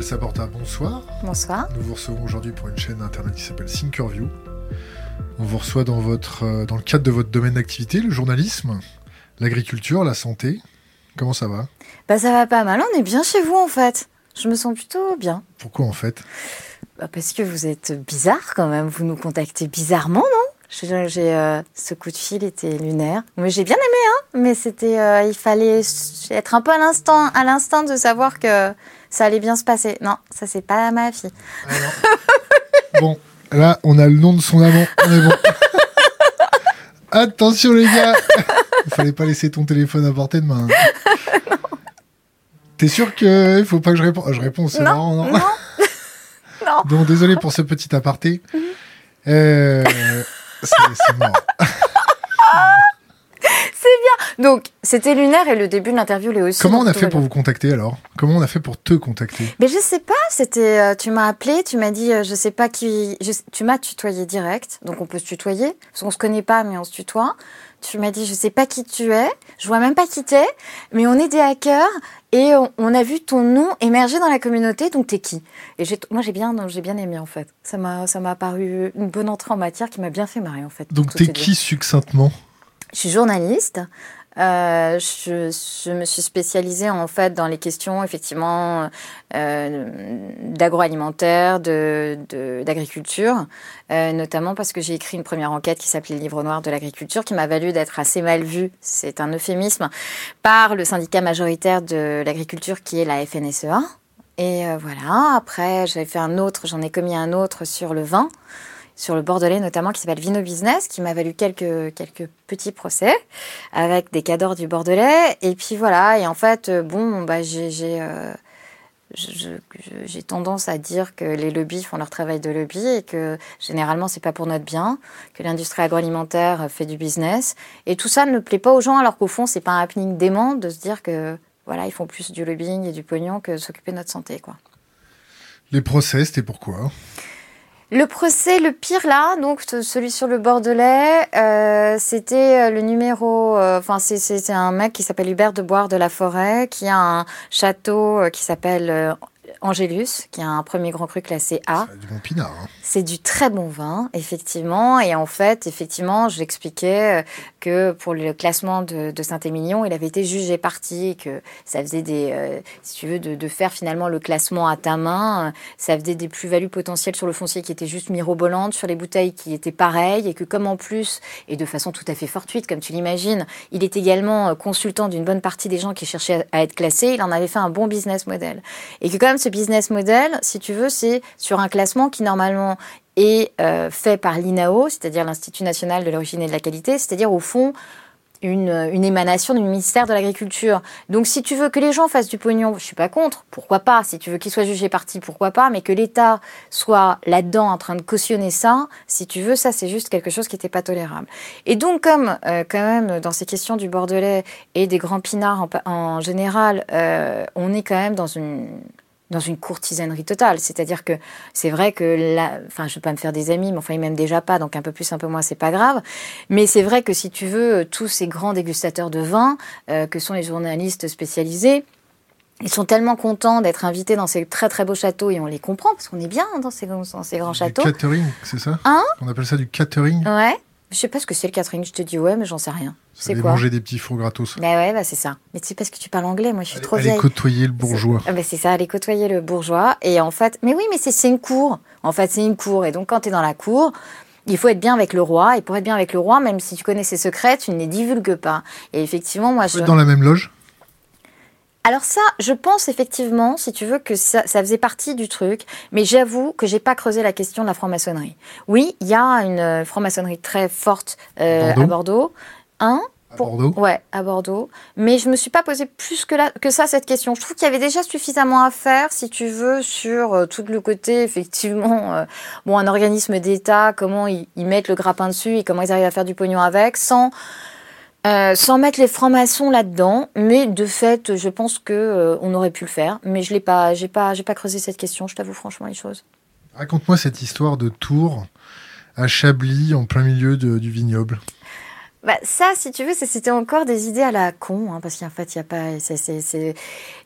Isabelle Saporta, bonsoir. Bonsoir. Nous vous recevons aujourd'hui pour une chaîne internet qui s'appelle Thinkerview. On vous reçoit dans, votre, euh, dans le cadre de votre domaine d'activité, le journalisme, l'agriculture, la santé. Comment ça va? Bah ça va pas mal, on est bien chez vous en fait. Je me sens plutôt bien. Pourquoi en fait? Bah, Parce que vous êtes bizarre quand même, vous nous contactez bizarrement, non? J'ai euh, ce coup de fil était lunaire, mais j'ai bien aimé, hein. Mais c'était, euh, il fallait être un peu à l'instant, à l'instant de savoir que ça allait bien se passer. Non, ça c'est pas ma fille. Bon, là, on a le nom de son amant. On est bon. Attention les gars Il fallait pas laisser ton téléphone à portée de main. hein. T'es sûr qu'il faut pas que je réponde? Ah, Je réponds, c'est marrant, non, non. Non. Donc désolé pour ce petit aparté. Euh, c'est c'est Donc c'était lunaire et le début de l'interview l'est aussi. Comment on a fait pour vous contacter alors? Comment on a fait pour te contacter? Mais je sais pas, c'était, euh, tu m'as appelé, tu m'as dit, euh, je sais pas qui, je- tu m'as tutoyé direct, donc on peut se tutoyer, parce qu'on se connaît pas, mais on se tutoie. Tu m'as dit, je sais pas qui tu es, je vois même pas qui t'es, mais on est des hackers et on, on a vu ton nom émerger dans la communauté, donc t'es qui? Et moi j'ai bien, j'ai bien aimé en fait. Ça m'a, ça m'a paru une bonne entrée en matière qui m'a bien fait marrer en fait. Donc t'es qui succinctement? Je suis journaliste. Euh, je, me suis spécialisée en fait dans les questions effectivement euh, d'agroalimentaire, de, de- d'agriculture, euh, notamment parce que j'ai écrit une première enquête qui s'appelait le Livre noir de l'agriculture, qui m'a valu d'être assez mal vue, c'est un euphémisme, par le syndicat majoritaire de l'agriculture qui est la FNSEA. Et voilà, après j'avais fait un autre, j'en ai commis un autre sur le vin sur le Bordelais notamment, qui s'appelle Vino Business, qui m'a valu quelques, quelques petits procès avec des cadors du Bordelais. Et puis voilà, et en fait, euh, bon, bah, j'ai, euh, j'ai tendance à dire que les lobbies font leur travail de lobby et que généralement c'est pas pour notre bien, que l'industrie agroalimentaire fait du business. Et tout ça ne plaît pas aux gens, alors qu'au fond, c'est pas un happening dément de se dire que voilà, ils font plus du lobbying et du pognon que s'occuper de notre santé, quoi. Les procès, c'était pourquoi Le procès, le pire là, donc ce- celui sur le Bordelais, euh, c'était euh, le numéro. euh, Enfin, c'est- un mec qui s'appelle Hubert de Boire de la Forêt, qui a un château qui s'appelle Angélus, qui a un premier grand cru classé A. C'est du bon pinard. hein. C'est du très bon vin, effectivement. Et en fait, effectivement, j'expliquais que pour le classement de, Saint-Émilion, il avait été jugé parti, que ça faisait des, euh, si tu veux, de, de faire finalement le classement à ta main, euh, ça faisait des plus-values potentielles sur le foncier qui étaient juste mirobolantes, sur les bouteilles qui étaient pareilles, et que comme en plus, et de façon tout à fait fortuite, comme tu l'imagines, il est également euh, consultant d'une bonne partie des gens qui cherchaient à à être classés, il en avait fait un bon business model. Et que quand même, ce business model, si tu veux, c'est sur un classement qui normalement est euh, fait par l'INAO, c'est-à-dire l'Institut national de l'origine et de la qualité, c'est-à-dire au fond une, une émanation du ministère de l'Agriculture. Donc si tu veux que les gens fassent du pognon, je suis pas contre, pourquoi pas Si tu veux qu'ils soient jugés partis, pourquoi pas Mais que l'État soit là-dedans en train de cautionner ça, si tu veux, ça c'est juste quelque chose qui n'était pas tolérable. Et donc comme euh, quand même dans ces questions du Bordelais et des grands pinards en, général, euh, on est quand même dans une dans une courtisanerie totale. C'est-à-dire que c'est vrai que là, enfin, je vais pas me faire des amis, mais enfin, ils m'aiment déjà pas, donc un peu plus, un peu moins, c'est pas grave. Mais c'est vrai que si tu veux, tous ces grands dégustateurs de vin, euh, que sont les journalistes spécialisés, ils sont tellement contents d'être invités dans ces très très beaux châteaux, et on les comprend, parce qu'on est bien dans ces, dans ces grands Du châteaux. catering, c'est ça? Hein? On appelle ça du catering? Ouais. Je sais pas ce que c'est le catering, je te dis ouais, mais j'en sais rien. C'est quoi manger des petits fours gratos. Bah ouais, bah c'est ça. Mais c'est parce que tu parles anglais, moi je suis Allez, trop allez vieille. côtoyer le bourgeois. C'est ça, aller côtoyer le bourgeois. Et en fait, mais oui, mais c'est une cour. En fait, c'est une cour. Et donc, quand tu es dans la cour, il faut être bien avec le roi. Et pour être bien avec le roi, même si tu connais ses secrets, tu ne les divulgues pas. Et effectivement, moi, je. dans la même loge Alors, ça, je pense effectivement, si tu veux, que ça, ça faisait partie du truc. Mais j'avoue que j'ai pas creusé la question de la franc-maçonnerie. Oui, il y a une euh, franc-maçonnerie très forte euh, Bordeaux à Bordeaux. Hein? À Pour- Bordeaux Ouais, à Bordeaux. Mais je me suis pas posé plus que, là, que ça cette question. Je trouve qu'il y avait déjà suffisamment à faire, si tu veux, sur euh, tout le côté, effectivement, euh, bon, un organisme d'État, comment ils, ils mettent le grappin dessus et comment ils arrivent à faire du pognon avec, sans, euh, sans mettre les francs-maçons là-dedans. Mais de fait, je pense que euh, on aurait pu le faire. Mais je l'ai pas, j'ai pas, j'ai pas creusé cette question. Je t'avoue franchement les choses. Raconte-moi cette histoire de Tours à Chablis, en plein milieu du vignoble. Bah, ça, si tu veux, c'était encore des idées à la con, hein, parce qu'en fait, il n'y a pas.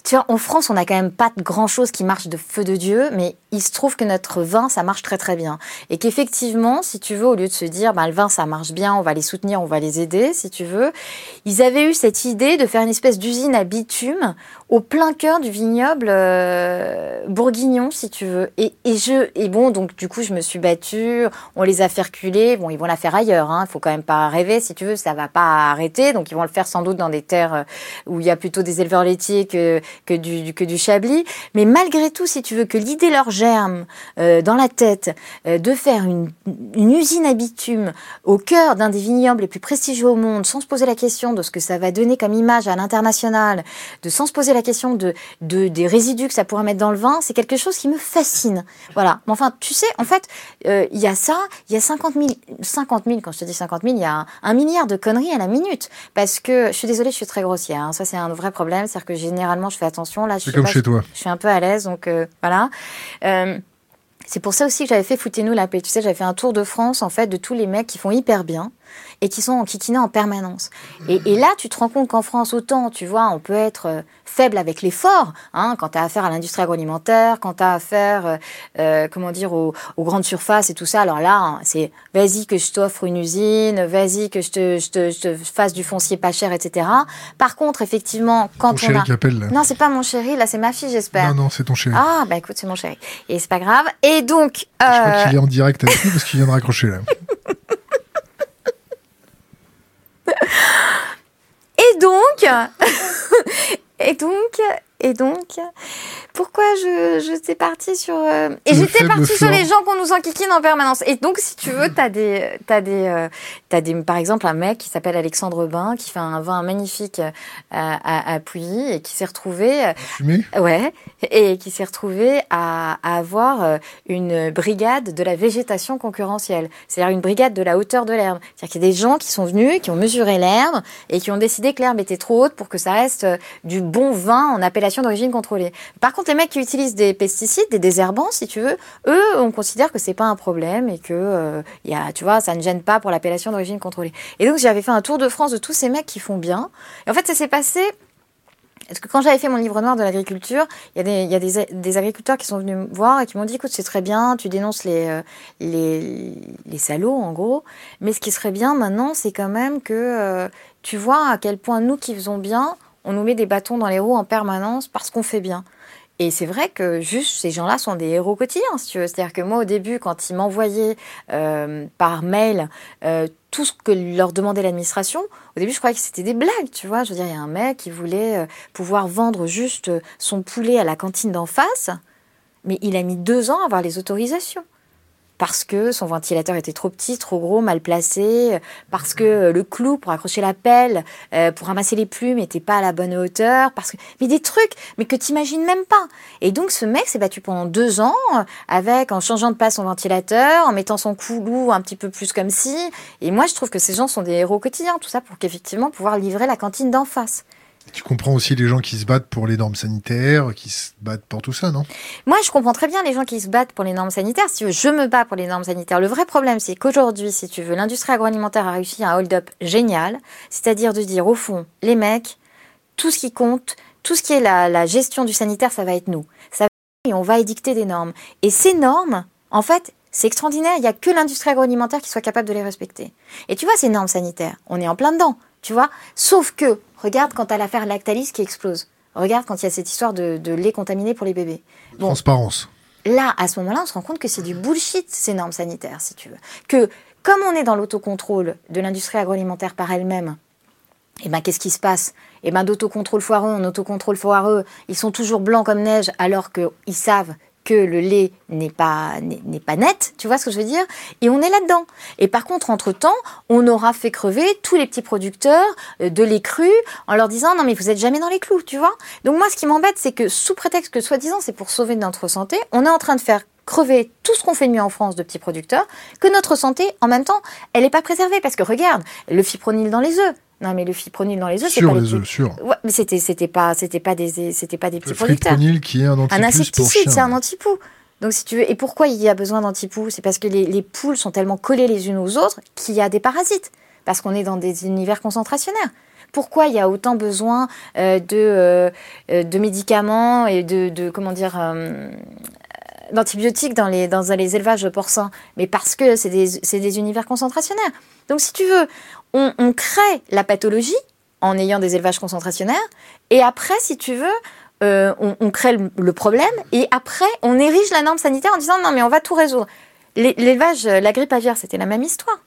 Tu vois, en France, on n'a quand même pas grand chose qui marche de feu de Dieu, mais il se trouve que notre vin, ça marche très très bien. Et qu'effectivement, si tu veux, au lieu de se dire, bah, le vin, ça marche bien, on va les soutenir, on va les aider, si tu veux, ils avaient eu cette idée de faire une espèce d'usine à bitume au plein cœur du vignoble euh, bourguignon, si tu veux. Et, et, je, et bon, donc du coup, je me suis battue, on les a fait reculer. Bon, ils vont la faire ailleurs, hein, faut quand même pas rêver, si tu veux, ça va pas arrêter. Donc ils vont le faire sans doute dans des terres euh, où il y a plutôt des éleveurs laitiers que, que, du, que du chablis. Mais malgré tout, si tu veux, que l'idée leur germe euh, dans la tête euh, de faire une, une usine à bitume au cœur d'un des vignobles les plus prestigieux au monde, sans se poser la question de ce que ça va donner comme image à l'international, de sans se poser la question de, de des résidus que ça pourrait mettre dans le vin, c'est quelque chose qui me fascine. Voilà. Mais enfin, tu sais, en fait, il y a ça, il y a 50 000, 50 000, quand je te dis 50 000, il y a un, un milliard de conneries à la minute. Parce que, je suis désolée, je suis très grossière. Hein. Ça, c'est un vrai problème. C'est-à-dire que généralement, je fais attention. Là, je suis comme chez toi. Je suis un peu à l'aise, donc euh, voilà. Euh, c'est pour ça aussi que j'avais fait Foutez-nous la paix. Tu sais, j'avais fait un tour de France, en fait, de tous les mecs qui font hyper bien et qui sont en kikiné en permanence. Et, là, tu te rends compte qu'en France, autant, tu vois, on peut être euh, faible avec l'effort, hein, quand tu as affaire à l'industrie agroalimentaire, quand tu as affaire, euh, euh, comment dire, aux, grandes surfaces et tout ça. Alors là, hein, c'est vas-y que je t'offre une usine, vas-y que je te, je, te, je te, fasse du foncier pas cher, etc. Par contre, effectivement, quand ton on chéri qui appelle, là. Non, c'est pas mon chéri, là, c'est ma fille, j'espère. Non, non, c'est ton chéri. Ah, bah écoute, c'est mon chéri. Et c'est pas grave. Et donc... Je crois qu'il est en direct avec nous parce qu'il vient de raccrocher, là. Et donc, et donc, et donc, pourquoi je, je partie sur... Euh, et j'étais partie sur les gens qu'on nous enquiquine en permanence. Et donc, si tu veux, t'as des... As des, euh, as des par exemple, un mec qui s'appelle Alexandre Bain, qui fait un vin magnifique euh, à, à, Pouilly, et qui s'est retrouvé... Fumé Ouais, et qui s'est retrouvé à, à, avoir une brigade de la végétation concurrentielle. C'est-à-dire une brigade de la hauteur de l'herbe. C'est-à-dire qu'il y a des gens qui sont venus, qui ont mesuré l'herbe, et qui ont décidé que l'herbe était trop haute pour que ça reste du bon vin en appellation d'origine contrôlée. Par contre, les mecs qui utilisent des pesticides, des désherbants, si tu veux, eux, on considère que c'est pas un problème et que euh, y a, tu vois, ça ne gêne pas pour l'appellation d'origine contrôlée. Et donc, j'avais fait un tour de France de tous ces mecs qui font bien. Et en fait, ça s'est passé parce que quand j'avais fait mon livre noir de l'agriculture, il y a, des, agriculteurs qui sont venus me voir et qui m'ont dit écoute, c'est très bien, tu dénonces les, euh, les, salauds en gros, mais ce qui serait bien maintenant, c'est quand même que euh, tu vois à quel point nous qui faisons bien, on nous met des bâtons dans les roues en permanence parce qu'on fait bien. Et c'est vrai que juste ces gens-là sont des héros quotidiens, si tu veux. C'est-à-dire que moi, au début, quand ils m'envoyaient euh, par mail euh, tout ce que leur demandait l'administration, au début, je croyais que c'était des blagues, tu vois. Je veux dire, il y a un mec qui voulait euh, pouvoir vendre juste son poulet à la cantine d'en face, mais il a mis deux ans à avoir les autorisations parce que son ventilateur était trop petit, trop gros, mal placé, parce que le clou pour accrocher la pelle, euh, pour ramasser les plumes, n'était pas à la bonne hauteur, parce que mais des trucs, mais que t'imagines même pas. Et donc ce mec s'est battu pendant deux ans avec en changeant de place son ventilateur, en mettant son clou un petit peu plus comme si. Et moi je trouve que ces gens sont des héros quotidiens, tout ça pour qu'effectivement pouvoir livrer la cantine d'en face. Tu comprends aussi les gens qui se battent pour les normes sanitaires, qui se battent pour tout ça, non? Moi, je comprends très bien les gens qui se battent pour les normes sanitaires. Si tu veux, je me bats pour les normes sanitaires. Le vrai problème, c'est qu'aujourd'hui, si tu veux, l'industrie agroalimentaire a réussi un hold-up génial, c'est-à-dire de dire, au fond, les mecs, tout ce qui compte, tout ce qui est la, gestion du sanitaire, ça va être nous. Ça va, et on va édicter des normes. Et ces normes, en fait, c'est extraordinaire. Il n'y a que l'industrie agroalimentaire qui soit capable de les respecter. Et tu vois, ces normes sanitaires, on est en plein dedans, tu vois? Sauf que Regarde quand tu as l'affaire Lactalis qui explose. Regarde quand il y a cette histoire de, lait contaminé pour les bébés. Transparence. Là, à ce moment-là, on se rend compte que c'est du bullshit, ces normes sanitaires, si tu veux. Que, comme on est dans l'autocontrôle de l'industrie agroalimentaire par elle-même, et eh ben, qu'est-ce qui se passe? Eh ben, d'autocontrôle foireux en autocontrôle foireux, ils sont toujours blancs comme neige alors qu'ils savent que le lait n'est pas n'est pas net, tu vois ce que je veux dire Et on est là-dedans. Et par contre, entre-temps, on aura fait crever tous les petits producteurs euh, de lait cru en leur disant non mais vous êtes jamais dans les clous, tu vois Donc moi, ce qui m'embête, c'est que sous prétexte que soi-disant c'est pour sauver notre santé, on est en train de faire crever tout ce qu'on fait de mieux en France de petits producteurs, que notre santé, en même temps, elle n'est pas préservée. Parce que regarde, le fipronil dans les œufs, non, mais le fipronil dans les œufs, c'est pas les œufs, sûr. Ouais, mais c'était c'était pas c'était pas des c'était pas des petits producteurs. Le fipronil qui est un Un insecticide, c'est un antipoux. Donc si tu veux, et pourquoi il y a besoin d'antipoux? C'est parce que les, les poules sont tellement collées les unes aux autres qu'il y a des parasites. Parce qu'on est dans des univers concentrationnaires. Pourquoi il y a autant besoin euh, de, euh, euh, de médicaments et de, de comment dire d'antibiotiques dans les, dans les élevages porcins? Mais parce que c'est des, des, univers concentrationnaires. Donc si tu veux, on, crée la pathologie en ayant des élevages concentrationnaires, et après, si tu veux, on, on, crée le, le, problème, et après, on érige la norme sanitaire en disant non mais on va tout résoudre. L'élevage, la grippe aviaire, c'était la même histoire.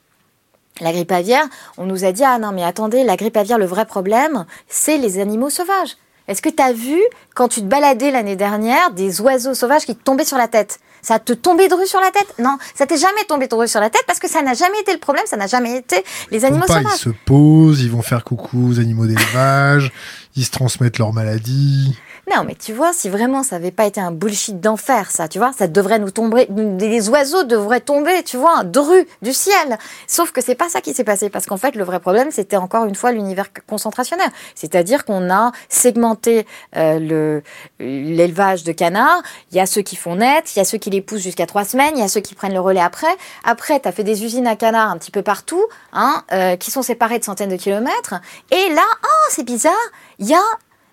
La grippe aviaire, on nous a dit ah non mais attendez, la grippe aviaire, le vrai problème, c'est les animaux sauvages. Est-ce que tu as vu, quand tu te baladais l'année dernière, des oiseaux sauvages qui te tombaient sur la tête? Ça te tombait de rue sur la tête? Non, ça t'est jamais tombé de rue sur la tête parce que ça n'a jamais été le problème, ça n'a jamais été les animaux sauvages. Ils se posent, ils vont faire coucou aux animaux d'élevage, ils se transmettent leurs maladies. Non, mais tu vois, si vraiment ça n'avait pas été un bullshit d'enfer, ça, tu vois, ça devrait nous tomber, des oiseaux devraient tomber, tu vois, de rue, du ciel. Sauf que c'est pas ça qui s'est passé, parce qu'en fait, le vrai problème, c'était encore une fois l'univers concentrationnaire. C'est-à-dire qu'on a segmenté euh, le l'élevage de canards. Il y a ceux qui font naître, il y a ceux qui les poussent jusqu'à trois semaines, il y a ceux qui prennent le relais après. Après, tu as fait des usines à canards un petit peu partout, hein, euh, qui sont séparées de centaines de kilomètres. Et là, oh, c'est bizarre, il y a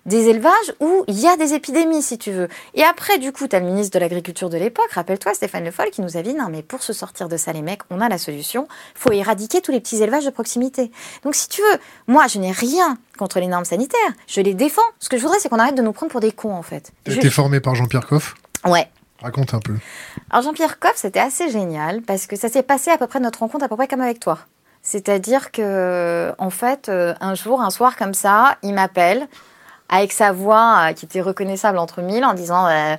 des élevages où il y a des épidémies, si tu veux. Et après, du coup, tu as le ministre de l'Agriculture de l'époque, rappelle-toi, Stéphane Le Foll, qui nous a dit non, mais pour se sortir de ça, les mecs, on a la solution. faut éradiquer tous les petits élevages de proximité. Donc, si tu veux, moi, je n'ai rien contre les normes sanitaires. Je les défends. Ce que je voudrais, c'est qu'on arrête de nous prendre pour des cons, en fait. Tu été formé par Jean-Pierre Coff? Ouais. Raconte un peu. Alors, Jean-Pierre Coff, c'était assez génial parce que ça s'est passé à peu près notre rencontre, à peu près comme avec toi. C'est-à-dire que, en fait, euh, un jour, un soir comme ça, il m'appelle avec sa voix euh, qui était reconnaissable entre mille en disant euh,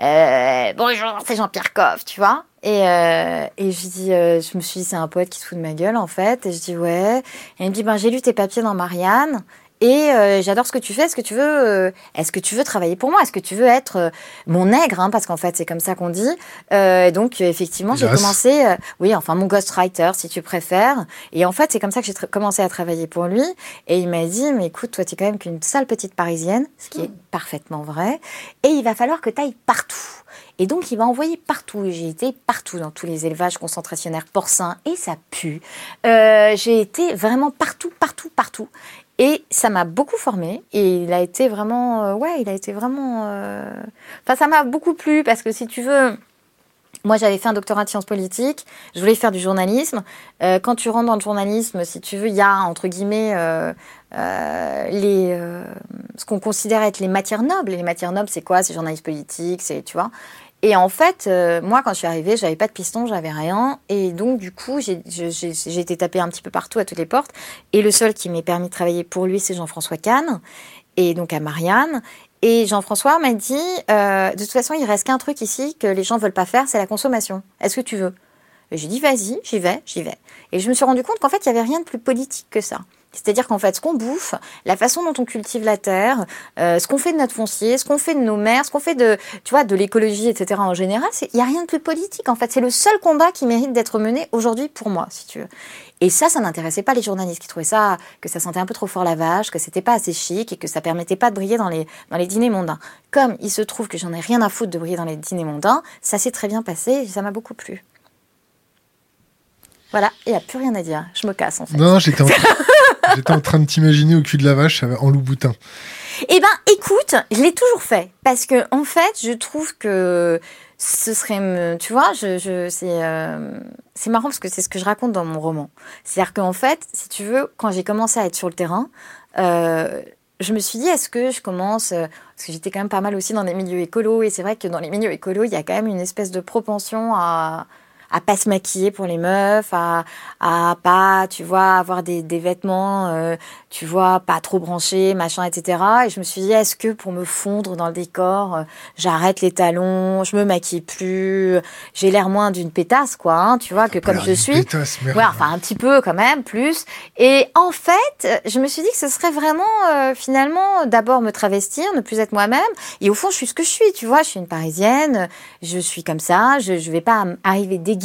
euh, bonjour c'est Jean-Pierre Coff tu vois. Et, et je dis je me suis dit c'est un poète qui se fout de ma gueule en fait. Et je dis ouais. Et il me dit ben j'ai lu tes papiers dans Marianne et euh, j'adore ce que tu fais. Est-ce que tu veux, euh, est-ce que tu veux travailler pour moi? Est-ce que tu veux être euh, mon nègre hein, Parce qu'en fait, c'est comme ça qu'on dit. donc, effectivement, j'ai commencé, oui, enfin, mon ghostwriter, si tu préfères. Et en fait, c'est comme ça que j'ai commencé à travailler pour lui. Et il m'a dit, mais écoute, toi, tu es quand même qu'une sale petite parisienne, ce qui est parfaitement vrai. Et il va falloir que tu ailles partout. Et donc, il m'a envoyé partout. J'ai été partout dans tous les élevages concentrationnaires porcins et ça pue. j'ai été vraiment partout, partout, partout. Et ça m'a beaucoup formé et il a été vraiment, euh, ouais, il a été vraiment, euh, enfin ça m'a beaucoup plu parce que si tu veux, moi j'avais fait un doctorat de sciences politiques, je voulais faire du journalisme. Euh, quand tu rentres dans le journalisme, si tu veux, il y a entre guillemets les, ce qu'on considère être les matières nobles. Et les matières nobles, c'est quoi? C'est journaliste politique, c'est, tu vois. Et en fait, euh, moi, quand je suis arrivée, j'avais pas de piston, j'avais rien. Et donc, du coup, j'ai été tapée un petit peu partout à toutes les portes. Et le seul qui m'ait permis de travailler pour lui, c'est Jean-François Kahn. Et donc à Marianne. Et Jean-François m'a dit, euh, de toute façon, il reste qu'un truc ici que les gens veulent pas faire, c'est la consommation. Est-ce que tu veux? Et j'ai dit, vas-y, j'y vais, j'y vais. Et je me suis rendu compte qu'en fait, il y avait rien de plus politique que ça. C'est-à-dire qu'en fait, ce qu'on bouffe, la façon dont on cultive la terre, euh, ce qu'on fait de notre foncier, ce qu'on fait de nos mers, ce qu'on fait de, tu vois, de l'écologie, etc. en général, il n'y a rien de plus politique. En fait, c'est le seul combat qui mérite d'être mené aujourd'hui pour moi, si tu veux. Et ça, ça n'intéressait pas les journalistes qui trouvaient ça, que ça sentait un peu trop fort la vache, que c'était pas assez chic et que ça permettait pas de briller dans les, dans les dîners mondains. Comme il se trouve que j'en ai rien à foutre de briller dans les dîners mondains, ça s'est très bien passé et ça m'a beaucoup plu. Voilà, il n'y a plus rien à dire. Je me casse en fait. Non, j'étais en... J'étais en train de t'imaginer au cul de la vache en loup boutin. Eh ben, écoute, je l'ai toujours fait parce que en fait, je trouve que ce serait, tu vois, c'est euh, c'est marrant parce que c'est ce que je raconte dans mon roman. C'est-à-dire qu'en fait, si tu veux, quand j'ai commencé à être sur le terrain, euh, je me suis dit, est-ce que je commence, euh, parce que j'étais quand même pas mal aussi dans des milieux écolos, et c'est vrai que dans les milieux écolos, il y a quand même une espèce de propension à, à pas se maquiller pour les meufs, à, à pas, tu vois, avoir des, des vêtements, euh, tu vois, pas trop branchés, machin, etc. Et je me suis dit, est-ce que pour me fondre dans le décor, euh, j'arrête les talons, je me maquille plus, j'ai l'air moins d'une pétasse, quoi, hein, tu vois, que comme je suis. Pétasse, ouais, enfin un petit peu quand même, plus. Et en fait, je me suis dit que ce serait vraiment, euh, finalement, d'abord me travestir, ne plus être moi-même. Et au fond, je suis ce que je suis, tu vois, je suis une Parisienne, je suis comme ça, je, je vais pas arriver déguisée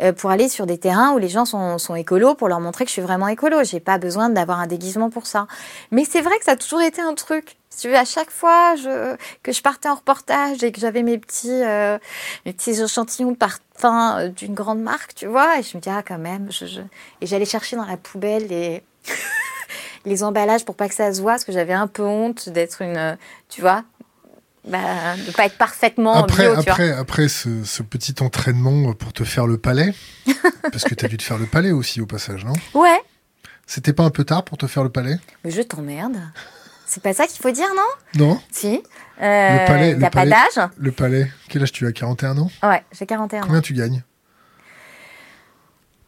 euh, pour aller sur des terrains où les gens sont, écolos pour leur montrer que je suis vraiment écolo. J'ai pas besoin d'avoir un déguisement pour ça. Mais c'est vrai que ça a toujours été un truc. À chaque fois que je partais en reportage et que j'avais mes petits, euh, mes petits échantillons de parfum euh, d'une grande marque, tu vois, et je me dis, ah, quand même, et j'allais chercher dans la poubelle les, les emballages pour pas que ça se voit, parce que j'avais un peu honte d'être une, tu vois, bah, de pas être parfaitement après, bio, tu après, après ce, ce petit entraînement pour te faire le palais, parce que tu as dû te faire le palais aussi au passage, non? Vois. Ouais, C'était pas un peu tard pour te faire le palais? Mais je t'emmerde. C'est pas ça qu'il faut dire, non? Non Si. Euh, Le palais- le T'as pas palais- d'âge? Le palais, quel âge tu as? 41 ans? Ouais, j'ai 41 ans. Combien tu gagnes?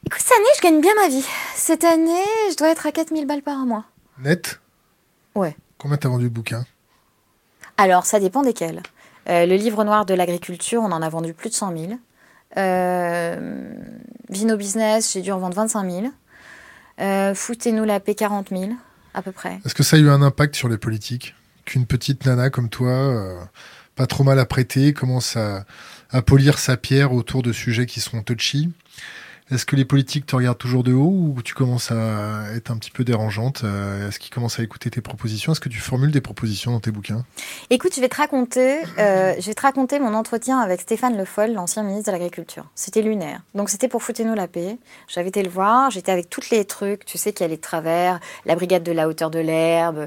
Écoute, cette année, je gagne bien ma vie. Cette année, je dois être à 4000 balles par mois. Net? Ouais. Combien t'as vendu de bouquins? Alors, ça dépend desquels. Euh, le livre noir de l'agriculture, on en a vendu plus de 100 000. Euh, Vino Business, j'ai dû en vendre 25 000. Euh, Foutez-nous la paix, 40 000, à peu près. Est-ce que ça a eu un impact sur les politiques Qu'une petite nana comme toi, pas trop mal apprêtée, commence à, à polir sa pierre autour de sujets qui sont touchy? Est-ce que les politiques te regardent toujours de haut ou tu commences à être un petit peu dérangeante Euh, Est-ce qu'ils commencent à écouter tes propositions? Est-ce que tu formules des propositions dans tes bouquins? Écoute, je vais te raconter, euh, je vais te raconter mon entretien avec Stéphane Le Foll, l'ancien ministre de l'Agriculture. C'était lunaire. Donc c'était pour Foutez-nous la paix. J'avais été le voir, j'étais avec tous les trucs, tu sais, qui allaient de travers, la brigade de la hauteur de l'herbe,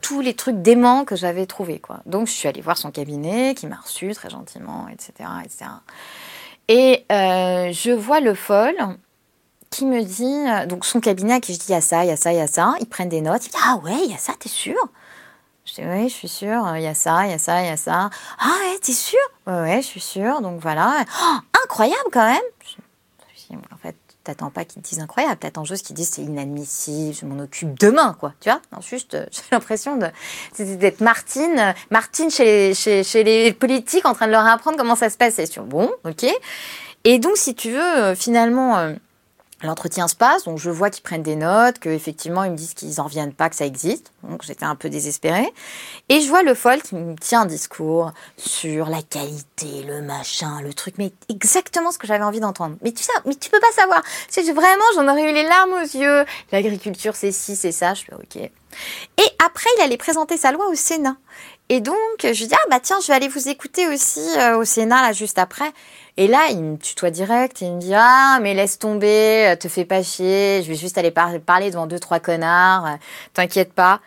tous les trucs déments que j'avais trouvés, quoi. Donc je suis allée voir son cabinet, qui m'a reçu très gentiment, etc., etc. Et euh, je vois Le Foll qui me dit, euh, donc son cabinet à qui je dis, il y a ça, il y a ça, il y a ça. Ils prennent des notes. Il dit, ah ouais, il y a ça, t'es sûr? Je dis oui, je suis sûre, il y a ça, il y a ça, il y a ça. Ah ouais, t'es sûre? Ouais, ouais, je suis sûre, donc voilà. Oh, incroyable quand même Je- En fait, t'attends pas qu'ils te disent incroyable, t'attends juste qu'ils disent c'est inadmissible, je m'en occupe demain, quoi. Tu vois Non, juste, euh, j'ai l'impression d'être Martine, euh, Martine chez chez, les politiques en train de leur apprendre comment ça se passe. Dis, bon, ok. Et donc, si tu veux, euh, finalement... L'entretien se passe, donc je vois qu'ils prennent des notes, qu'effectivement ils me disent qu'ils n'en reviennent pas que ça existe, donc j'étais un peu désespérée. Et je vois le folle qui me tient un discours sur la qualité, le machin, le truc, mais exactement ce que j'avais envie d'entendre. Mais tu sais, mais tu peux pas savoir. C'est vraiment, j'en aurais eu les larmes aux yeux. L'agriculture, c'est ci, c'est ça. Je fais ok. Et après, il allait présenter sa loi au Sénat. Et donc, je dis, ah bah tiens, je vais aller vous écouter aussi euh, au Sénat, là, juste après. Et là, il me tutoie direct, il me dit, ah, mais laisse tomber, euh, te fais pas chier, je vais juste aller par- parler devant deux, trois connards, euh, t'inquiète pas.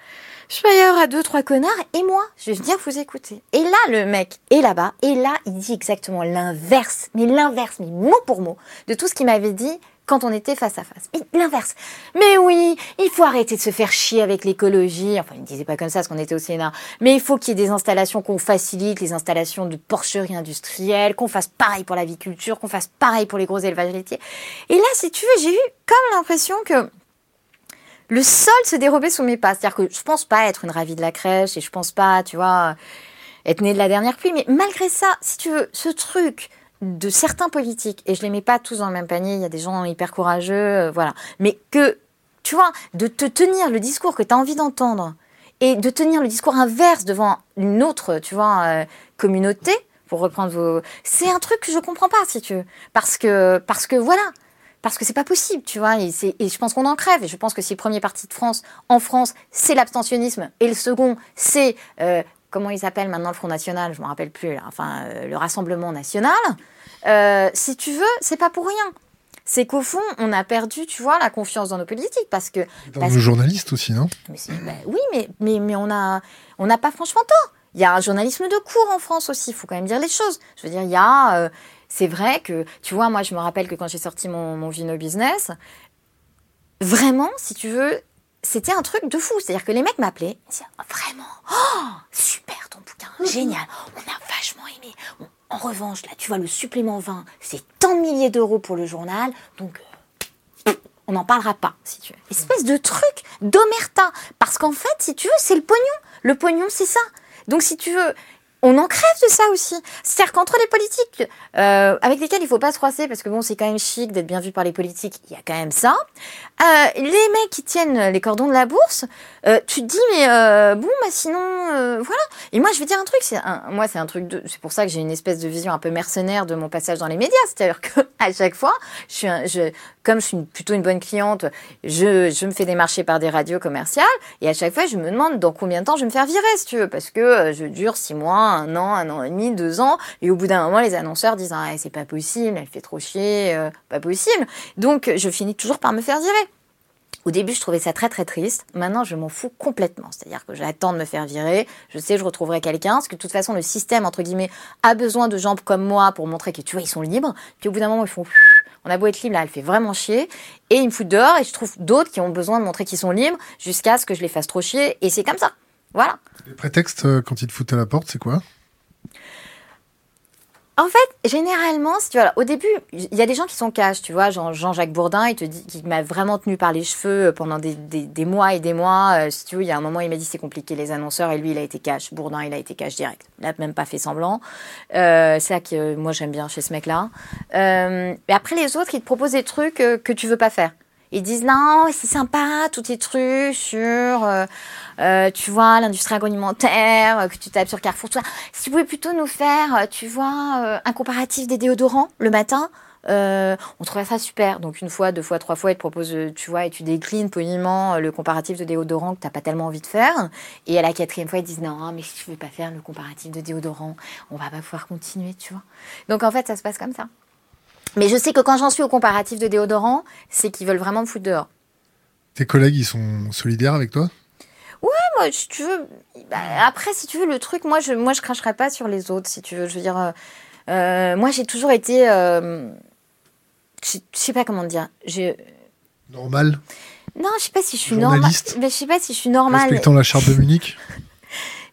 Je vais y avoir deux, trois connards, et moi, je venir vous écouter. Et là, le mec est là-bas, et là, il dit exactement l'inverse, mais l'inverse, mais mot pour mot, de tout ce qu'il m'avait dit quand on était face à face. L'inverse. Mais oui, il faut arrêter de se faire chier avec l'écologie. Enfin, il ne disait pas comme ça parce qu'on était au Sénat. Mais il faut qu'il y ait des installations qu'on facilite, les installations de porcherie industrielle, qu'on fasse pareil pour l'aviculture, qu'on fasse pareil pour les gros élevages laitiers. Et là, si tu veux, j'ai eu comme l'impression que le sol se dérobait sous mes pas. C'est-à-dire que je pense pas être une ravie de la crèche et je pense pas, tu vois, être née de la dernière pluie. Mais malgré ça, si tu veux, ce truc de certains politiques, et je les mets pas tous dans le même panier, il y a des gens hyper courageux, euh, voilà, mais que, tu vois, de te tenir le discours que tu as envie d'entendre et de tenir le discours inverse devant une autre, tu vois, euh, communauté, pour reprendre vos... C'est un truc que je comprends pas, si tu veux. Parce que, parce que voilà, parce que c'est pas possible, tu vois, et, je pense qu'on en crève, et je pense que si le premier parti de France, en France, c'est l'abstentionnisme, et le second, c'est, euh, comment il s'appelle maintenant le Front National, je me rappelle plus, là, enfin, euh, le Rassemblement National, euh, si tu veux, c'est pas pour rien. C'est qu'au fond, on a perdu, tu vois, la confiance dans nos politiques, parce que... Dans parce nos journalistes aussi, non? Mais ben oui, mais, mais, mais on a on n'a pas franchement tort. Il y a un journalisme de cours en France aussi, il faut quand même dire les choses. Je veux dire, il y a... euh, c'est vrai que, tu vois, moi, je me rappelle que quand j'ai sorti mon, mon Vino Business, vraiment, si tu veux, c'était un truc de fou. C'est-à-dire que les mecs m'appelaient, ils disaient, vraiment, oh, super ton bouquin, génial, on a vachement aimé. Bon, en revanche, là, tu vois, le supplément 20, c'est tant de milliers d'euros pour le journal, donc euh, on n'en parlera pas, si tu veux. Espèce de truc d'omerta. Parce qu'en fait, si tu veux, c'est le pognon. Le pognon, c'est ça. Donc, si tu veux, on en crève de ça aussi. C'est-à-dire qu'entre les politiques, euh, avec lesquels il faut pas se froisser, parce que bon, c'est quand même chic d'être bien vu par les politiques, il y a quand même ça. Euh, les mecs qui tiennent les cordons de la bourse, euh, tu te dis, mais euh, bon, bah sinon, euh, voilà. Et moi, je vais dire un truc, c'est moi, c'est un truc de, c'est pour ça que j'ai une espèce de vision un peu mercenaire de mon passage dans les médias. C'est-à-dire que à chaque fois, je suis, un, je, comme je suis plutôt une bonne cliente, je, me fais démarcher par des radios commerciales, et à chaque fois, je me demande dans combien de temps je vais me faire virer, si tu veux, parce que euh, je dure six mois un an, un an et demi, deux ans, et au bout d'un moment, les annonceurs disent ah, c'est pas possible, elle fait trop chier, euh, pas possible. Donc, je finis toujours par me faire virer. Au début, je trouvais ça très très triste. Maintenant, je m'en fous complètement. C'est-à-dire que j'attends de me faire virer. Je sais je retrouverai quelqu'un. Parce que de toute façon, le système, entre guillemets, a besoin de gens comme moi pour montrer que, tu vois, ils sont libres. Puis au bout d'un moment, ils font... On a beau être libre, là, elle fait vraiment chier. Et ils me foutent dehors. Et je trouve d'autres qui ont besoin de montrer qu'ils sont libres jusqu'à ce que je les fasse trop chier. Et c'est comme ça. Voilà. Les prétextes, euh, quand ils te foutent à la porte, c'est quoi? En fait, généralement, si tu vois, au début, il y a des gens qui sont cash, tu vois, Jean- Jean-Jacques Bourdin, il te dit qu'il m'a vraiment tenu par les cheveux pendant des, des- des mois et des mois. Euh, si tu veux, il y a un moment, il m'a dit c'est compliqué les annonceurs et lui, il a été cash. Bourdin, il a été cash direct. Il n'a même pas fait semblant. Euh, c'est ça que euh, moi j'aime bien chez ce mec-là. Euh, mais après, les autres, ils te proposent des trucs euh, que tu veux pas faire. Ils disent non, c'est sympa, tous tes trucs sur, euh, euh, tu vois, l'industrie agroalimentaire, euh, que tu tapes sur Carrefour, tout. Si tu pouvais plutôt nous faire, tu vois, un comparatif des déodorants le matin, on trouverait ça super. Donc une fois, deux fois, trois fois, ils te proposent, tu vois, et tu déclines poliment le comparatif de déodorant que t'as pas tellement envie de faire. Et à la quatrième fois, ils disent non, mais si tu veux pas faire le comparatif de déodorant, on va pas pouvoir continuer, tu vois. Donc en fait, ça se passe comme ça. Mais je sais que quand j'en suis au comparatif de déodorant, c'est qu'ils veulent vraiment me foutre dehors. Tes collègues, ils sont solidaires avec toi? Moi, si tu veux, bah, après, si tu veux, le truc, moi, je, moi, je cracherai pas sur les autres, si tu veux. Je veux dire, euh, euh, moi, j'ai toujours été, euh, je sais pas comment dire. Normal, non, je sais pas si je suis normale. Je sais pas si je suis normale. respectant la charte de Munich?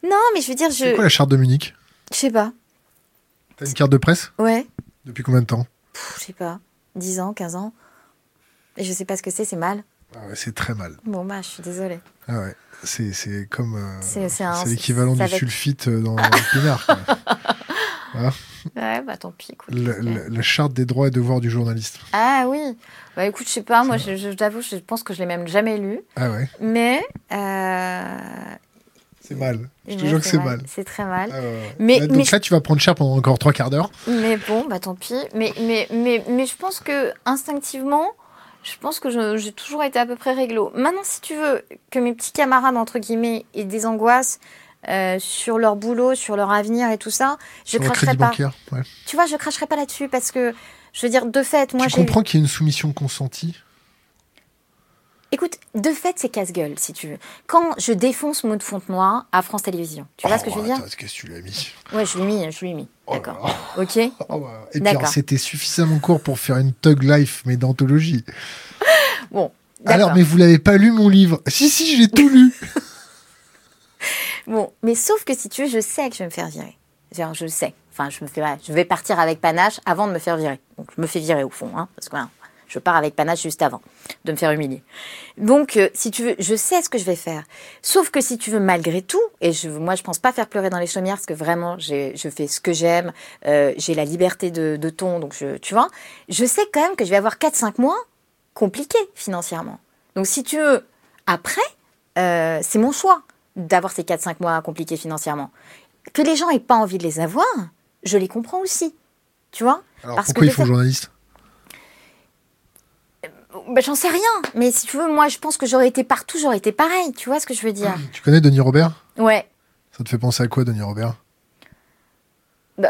Non, mais je veux dire, C'est je, quoi la charte de Munich? Je sais pas. T'as une carte de presse? Ouais, Depuis combien de temps? Je sais pas. 10 ans, 15 ans. Et je sais pas ce que c'est, c'est mal. ah ouais, C'est très mal. Bon, bah, je suis désolée. Ah ouais. C'est, c'est comme. euh, C'est- l'équivalent du sulfite euh, dans le pinard. quoi. Ouais, bah, tant pis, écoute. La, la- la charte des droits et devoirs du journaliste. Ah oui. Bah, écoute, je sais pas, moi, je, je je pense que je l'ai même jamais lu. Ah ouais, Mais. Euh... c'est mal. Je te jure que c'est mal. C'est très mal. Ah. Mais- donc mais ça, tu vas prendre cher pendant encore trois quarts d'heure. Mais bon, bah tant pis. Mais, mais, mais, mais je pense que instinctivement, je pense que je- j'ai toujours été à peu près réglo. Maintenant, si tu veux que mes petits camarades, entre guillemets, aient des angoisses euh, sur leur boulot, sur leur avenir et tout ça, je sur cracherai pas. bancaire. ouais. Tu vois, je cracherai pas là-dessus parce que, je veux dire, de fait, moi j'ai. comprends qu'il y a une soumission consentie Écoute, de fait, c'est casse-gueule, si tu veux. Quand je défonce Maud Fontenoy à France Télévisions, tu vois ce que je veux dire Oh, attends, Qu'est-ce que tu lui as mis? Ouais, je lui ai mis, je lui ai mis. Oh D'accord. Ok Oh, bah, Et puis c'était suffisamment court pour faire une Tug Life, mais d'anthologie. Bon. Alors, mais vous l'avez pas lu mon livre? Si, si, j'ai tout lu. Bon, mais sauf que si tu veux, je sais que je vais me faire virer. Genre, je le sais. Enfin, je me fais, je vais partir avec panache avant de me faire virer. Donc, je me fais virer au fond, hein, parce que voilà, je pars avec panache juste avant de me faire humilier. Donc, euh, si tu veux, je sais ce que je vais faire. Sauf que si tu veux, malgré tout, et je, moi, je pense pas faire pleurer dans les chaumières, parce que vraiment, je fais ce que j'aime, euh, j'ai la liberté de, de ton, donc je, tu vois, je sais quand même que je vais avoir 4-5 mois compliqués financièrement. Donc, si tu veux, après, euh, c'est mon choix d'avoir ces 4-5 mois compliqués financièrement. Que les gens aient pas envie de les avoir, je les comprends aussi. Tu vois? Alors, Parce que pourquoi de font fait- journaliste? Ben, J'en sais rien. Mais si tu veux, moi, je pense que j'aurais été partout, j'aurais été pareil. Tu vois ce que je veux dire? Tu connais Denis Robert? Ouais. Ça te fait penser à quoi, Denis Robert? Bah,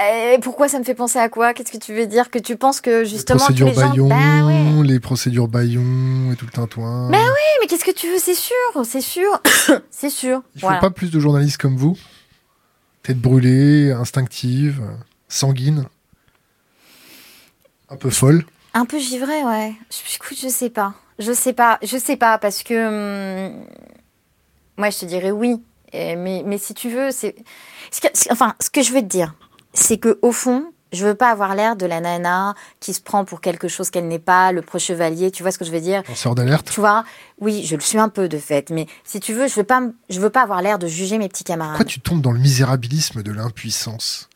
euh, pourquoi ça me fait penser à quoi? Qu'est-ce que tu veux dire? Que tu penses que Les justement tous procédures les gens... Bayon, Bah ouais. les procédures Bayon et tout le tintouin. Bah Oui, mais qu'est-ce que tu veux? C'est sûr, c'est sûr, c'est sûr. Il faut Voilà. pas plus de journalistes comme vous Tête brûlée, instinctive, sanguine, un peu folle. Un peu givré, ouais. Je- Écoute, je sais pas. Je sais pas. Je sais pas parce que. hum, moi, je te dirais oui. Et- mais, mais si tu veux, c'est. Enfin, ce que je veux te dire, c'est que au fond, Je veux pas avoir l'air de la nana qui se prend pour quelque chose qu'elle n'est pas, le pro-chevalier, tu vois ce que je veux dire? Lanceur d'alerte Tu vois? Oui, je le suis un peu de fait, mais si tu veux, je veux pas, je veux pas avoir l'air de juger mes petits camarades. Pourquoi tu tombes dans le misérabilisme de l'impuissance?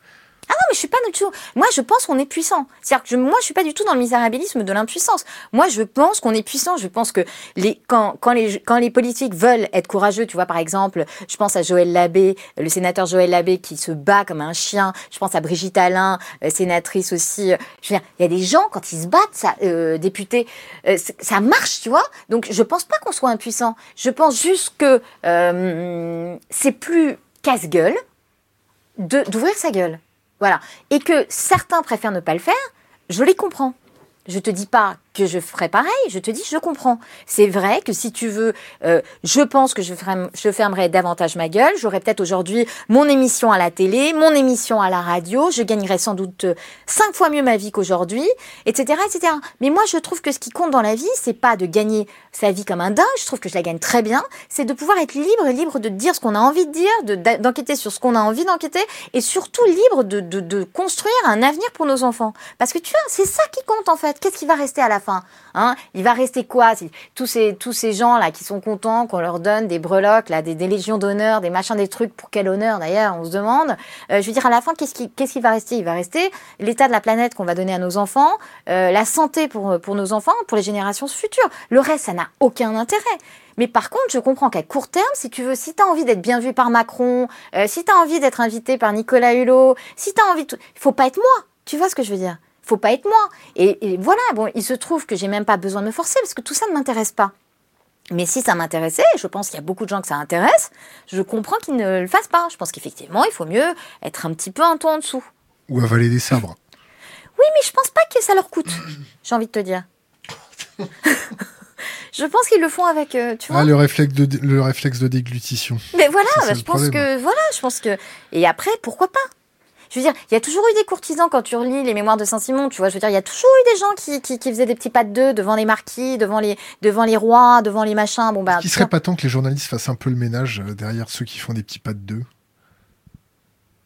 Ah non, mais je suis pas du tout. Moi, je pense qu'on est puissant. C'est-à-dire que moi, je suis pas du tout dans le misérabilisme de l'impuissance. Moi, je pense qu'on est puissant. Je pense que les, quand, quand, les, quand les politiques veulent être courageux, tu vois, par exemple, je pense à Joël Labbé, le sénateur Joël Labbé qui se bat comme un chien. Je pense à Brigitte Alain, euh, sénatrice aussi. Je veux dire, il y a des gens, quand ils se battent, euh, députés, euh, ça marche, tu vois. Donc, je pense pas qu'on soit impuissant. Je pense juste que euh, c'est plus casse-gueule d'ouvrir sa gueule. Voilà. Et que certains préfèrent ne pas le faire, je les comprends. Je te dis pas que je ferai pareil, je te dis je comprends. C'est vrai que si tu veux, euh, je pense que je, je fermerai davantage ma gueule. J'aurai peut-être aujourd'hui mon émission à la télé, mon émission à la radio. Je gagnerai sans doute euh, cinq fois mieux ma vie qu'aujourd'hui, etc., etc. Mais moi, je trouve que ce qui compte dans la vie, c'est pas de gagner sa vie comme un dingue. Je trouve que je la gagne très bien. C'est de pouvoir être libre libre de dire ce qu'on a envie de dire, d'enquêter sur ce qu'on a envie d'enquêter, et surtout libre de, de, de construire un avenir pour nos enfants. Parce que tu vois, c'est ça qui compte en fait. Qu'est-ce qui va rester à la fin Hein il va rester quoi Tous ces, tous ces gens-là qui sont contents qu'on leur donne des breloques, là, des, légions d'honneur, des machins, des trucs, pour quel honneur d'ailleurs, on se demande. Euh, je veux dire, à la fin, qu'est-ce qui, va rester? Il va rester l'état de la planète qu'on va donner à nos enfants, euh, la santé pour, pour nos enfants, pour les générations futures. Le reste, ça n'a aucun intérêt. Mais par contre, je comprends qu'à court terme, si tu veux, si tu as envie d'être bien vu par Macron, euh, si tu as envie d'être invité par Nicolas Hulot, si tu as envie de... Il faut pas être moi. Tu vois ce que je veux dire? Faut pas être moi. Et, voilà, bon, il se trouve que j'ai même pas besoin de me forcer parce que tout ça ne m'intéresse pas. Mais si ça m'intéressait, je pense qu'il y a beaucoup de gens que ça intéresse, je comprends qu'ils ne le fassent pas. Je pense qu'effectivement, il faut mieux être un petit peu un ton en dessous. Ou avaler des sabres. Oui, mais je pense pas que ça leur coûte, j'ai envie de te dire. je pense qu'ils le font avec, euh, tu vois. Ah, le réflexe de, le réflexe de déglutition. Mais voilà, bah, je pense que, voilà, je pense que. Et après, pourquoi pas? Je veux dire, il y a toujours eu des courtisans quand tu relis les mémoires de Saint-Simon, tu vois. Je veux dire, il y a toujours eu des gens qui, qui, faisaient des petits pas de deux devant les marquis, devant les, devant les rois, devant les machins. Bon, bah. Qu'il serait pas temps que les journalistes fassent un peu le ménage euh, derrière ceux qui font des petits pas de deux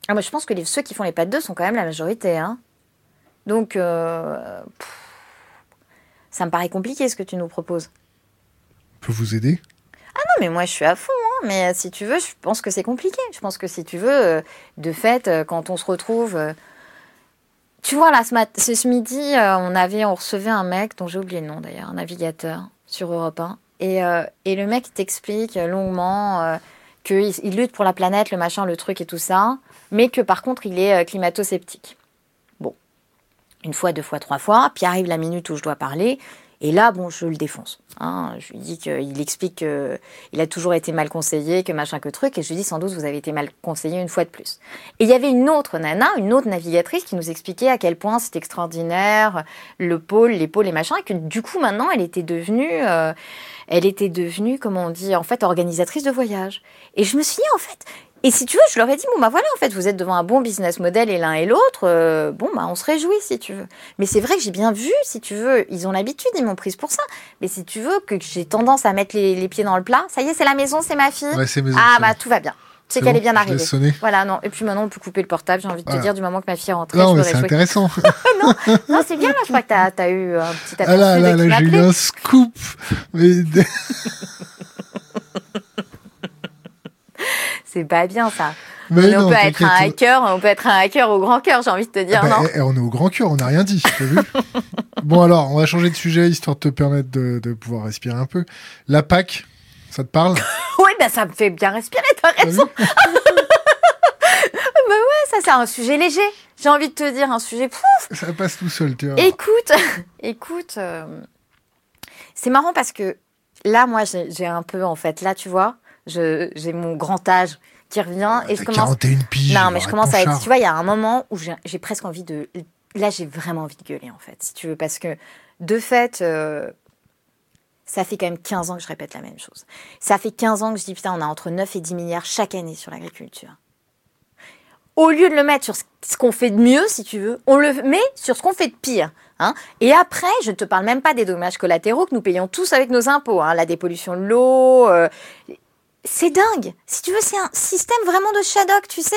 ah, moi, je pense que les, ceux qui font les pas de deux sont quand même la majorité. Hein. Donc, euh, ça me paraît compliqué ce que tu nous proposes. peut vous aider? Ah non, mais moi je suis à fond. Mais euh, si tu veux, je pense que c'est compliqué. Je pense que si tu veux, euh, de fait, euh, quand on se retrouve. Tu vois, là, ce, ce midi, on, avait, on recevait un mec dont j'ai oublié le nom d'ailleurs, un navigateur sur Europe 1. Et, et le mec t'explique longuement qu'il il lutte pour la planète, le machin, le truc et tout ça, mais que par contre, il est climato-sceptique. Bon, une fois, deux fois, trois fois, puis arrive la minute où je dois parler, et là, je le défonce. Hein. Je lui dis qu'il explique qu'il a toujours été mal conseillé, que machin que truc, et je lui dis sans doute vous avez été mal conseillé une fois de plus. Et il y avait une autre nana, une autre navigatrice qui nous expliquait à quel point c'était extraordinaire, le pôle, les pôles, les machins, et que du coup maintenant elle était devenue, euh, elle était devenue, comment on dit, en fait organisatrice de voyage. Et je me suis dit en fait, et si tu veux, je leur ai dit, bon, bah voilà, en fait, vous êtes devant un bon business model et l'un et l'autre, euh, bon, bah on se réjouit si tu veux. Mais c'est vrai que j'ai bien vu, si tu veux, ils ont l'habitude, ils m'ont prise pour ça. Mais si tu veux, que j'ai tendance à mettre les, pieds dans le plat, ça y est, c'est la maison, c'est ma fille. Ouais, maison. Ah, bah tout va bien. C'est qu'elle est bien arrivée. Voilà, non. Et puis maintenant, on peut couper le portable, j'ai envie de te dire, du moment que ma fille est rentrée. Non, mais c'est intéressant. non, non c'est bien, là, je crois que tu as, eu un petit aperçu Ah là, là, là, j'ai eu un scoop. c'est pas bien, ça on peut être un hacker, on peut être un hacker au grand cœur, j'ai envie de te dire, ah bah, non eh, On est au grand cœur, on n'a rien dit, t'as vu Bon alors, on va changer de sujet histoire de te permettre de, pouvoir respirer un peu. La PAC, ça te parle Oui, ben ça me fait bien respirer, t'as raison. bah ouais, ça c'est un sujet léger. J'ai envie de te dire un sujet pouf. Ça passe tout seul, tu vois. Écoute, écoute, euh, c'est marrant parce que là, moi, j'ai un peu en fait, là, tu vois, j'ai mon grand âge qui revient et je commence. 41 piges. Non, mais je commence à être. Tu vois, il y a un moment où j'ai presque envie de. Là, j'ai vraiment envie de gueuler en fait, si tu veux, parce que de fait. Euh, ça fait quand même 15 ans que je répète la même chose. Ça fait 15 ans que je dis, putain, on a entre 9 et 10 milliards chaque année sur l'agriculture. Au lieu de le mettre sur ce qu'on fait de mieux, si tu veux, on le met sur ce qu'on fait de pire. Hein. Et après, je ne te parle même pas des dommages collatéraux que nous payons tous avec nos impôts. Hein. La dépollution de l'eau, euh, c'est dingue. Si tu veux, c'est un système vraiment de Shadok, tu sais.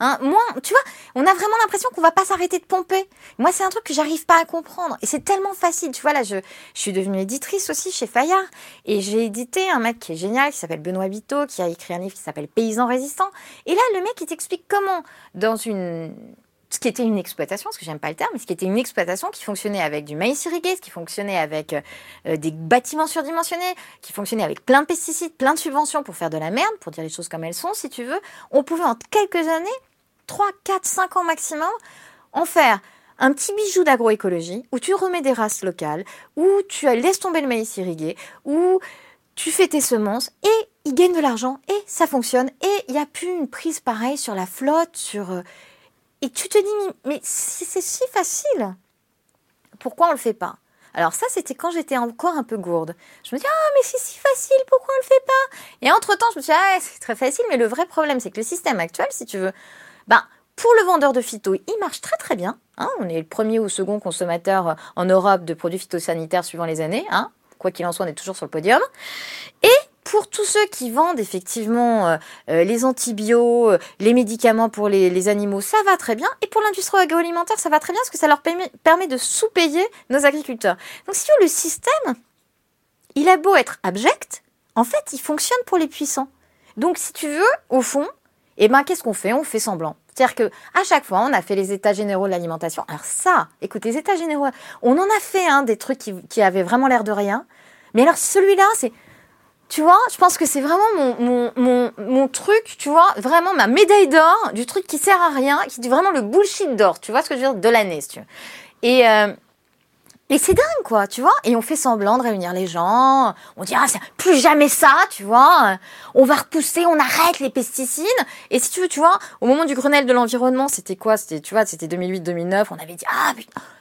Hein. Moi, tu vois, on a vraiment l'impression qu'on va pas s'arrêter de pomper. Moi, c'est un truc que j'arrive pas à comprendre. Et c'est tellement facile. Tu vois, là, je, je suis devenue éditrice aussi chez Fayard. Et j'ai édité un mec qui est génial, qui s'appelle Benoît Bito, qui a écrit un livre qui s'appelle Paysans résistants. Et là, le mec, il t'explique comment, dans une ce qui était une exploitation, parce que j'aime pas le terme, mais ce qui était une exploitation qui fonctionnait avec du maïs irrigué, ce qui fonctionnait avec euh, des bâtiments surdimensionnés, qui fonctionnait avec plein de pesticides, plein de subventions pour faire de la merde, pour dire les choses comme elles sont, si tu veux, on pouvait en quelques années, 3, 4, 5 ans maximum, en faire un petit bijou d'agroécologie où tu remets des races locales, où tu laisses tomber le maïs irrigué, où tu fais tes semences et ils gagnent de l'argent et ça fonctionne et il n'y a plus une prise pareille sur la flotte, sur euh, et tu te dis, mais c'est si facile, pourquoi on le fait pas? Alors ça, c'était quand j'étais encore un peu gourde. Je me dis, ah, mais c'est si facile, pourquoi on le fait pas? Et entre-temps, je me suis dit, ah, c'est très facile, mais le vrai problème, c'est que le système actuel, si tu veux, ben, pour le vendeur de phyto, il marche très très bien. Hein. on est le premier ou second consommateur en Europe de produits phytosanitaires suivant les années. Hein. Quoi qu'il en soit, on est toujours sur le podium. Et pour tous ceux qui vendent effectivement euh, euh, les antibiotiques, euh, les médicaments pour les, animaux, ça va très bien. Et pour l'industrie agroalimentaire, ça va très bien parce que ça leur permet, de sous-payer nos agriculteurs. Donc si le système, il a beau être abject, en fait, il fonctionne pour les puissants. Donc si tu veux, au fond, eh ben, qu'est-ce qu'on fait? On fait semblant. C'est-à-dire que à chaque fois, on a fait les états généraux de l'alimentation. Alors ça, écoute, les états généraux, on en a fait hein, des trucs qui, qui avaient vraiment l'air de rien. Mais alors celui-là, c'est tu vois, je pense que c'est vraiment mon, mon, mon, mon, truc, tu vois, vraiment ma médaille d'or du truc qui sert à rien, qui est vraiment le bullshit d'or, tu vois ce que je veux dire, de l'année, si tu veux. Et, euh, et c'est dingue, quoi, tu vois. Et on fait semblant de réunir les gens. On dit, ah, plus jamais ça, tu vois. On va repousser, on arrête les pesticides. Et si tu veux, tu vois, au moment du Grenelle de l'environnement, c'était quoi? C'était, tu vois, c'était 2008-2009. On avait dit, ah,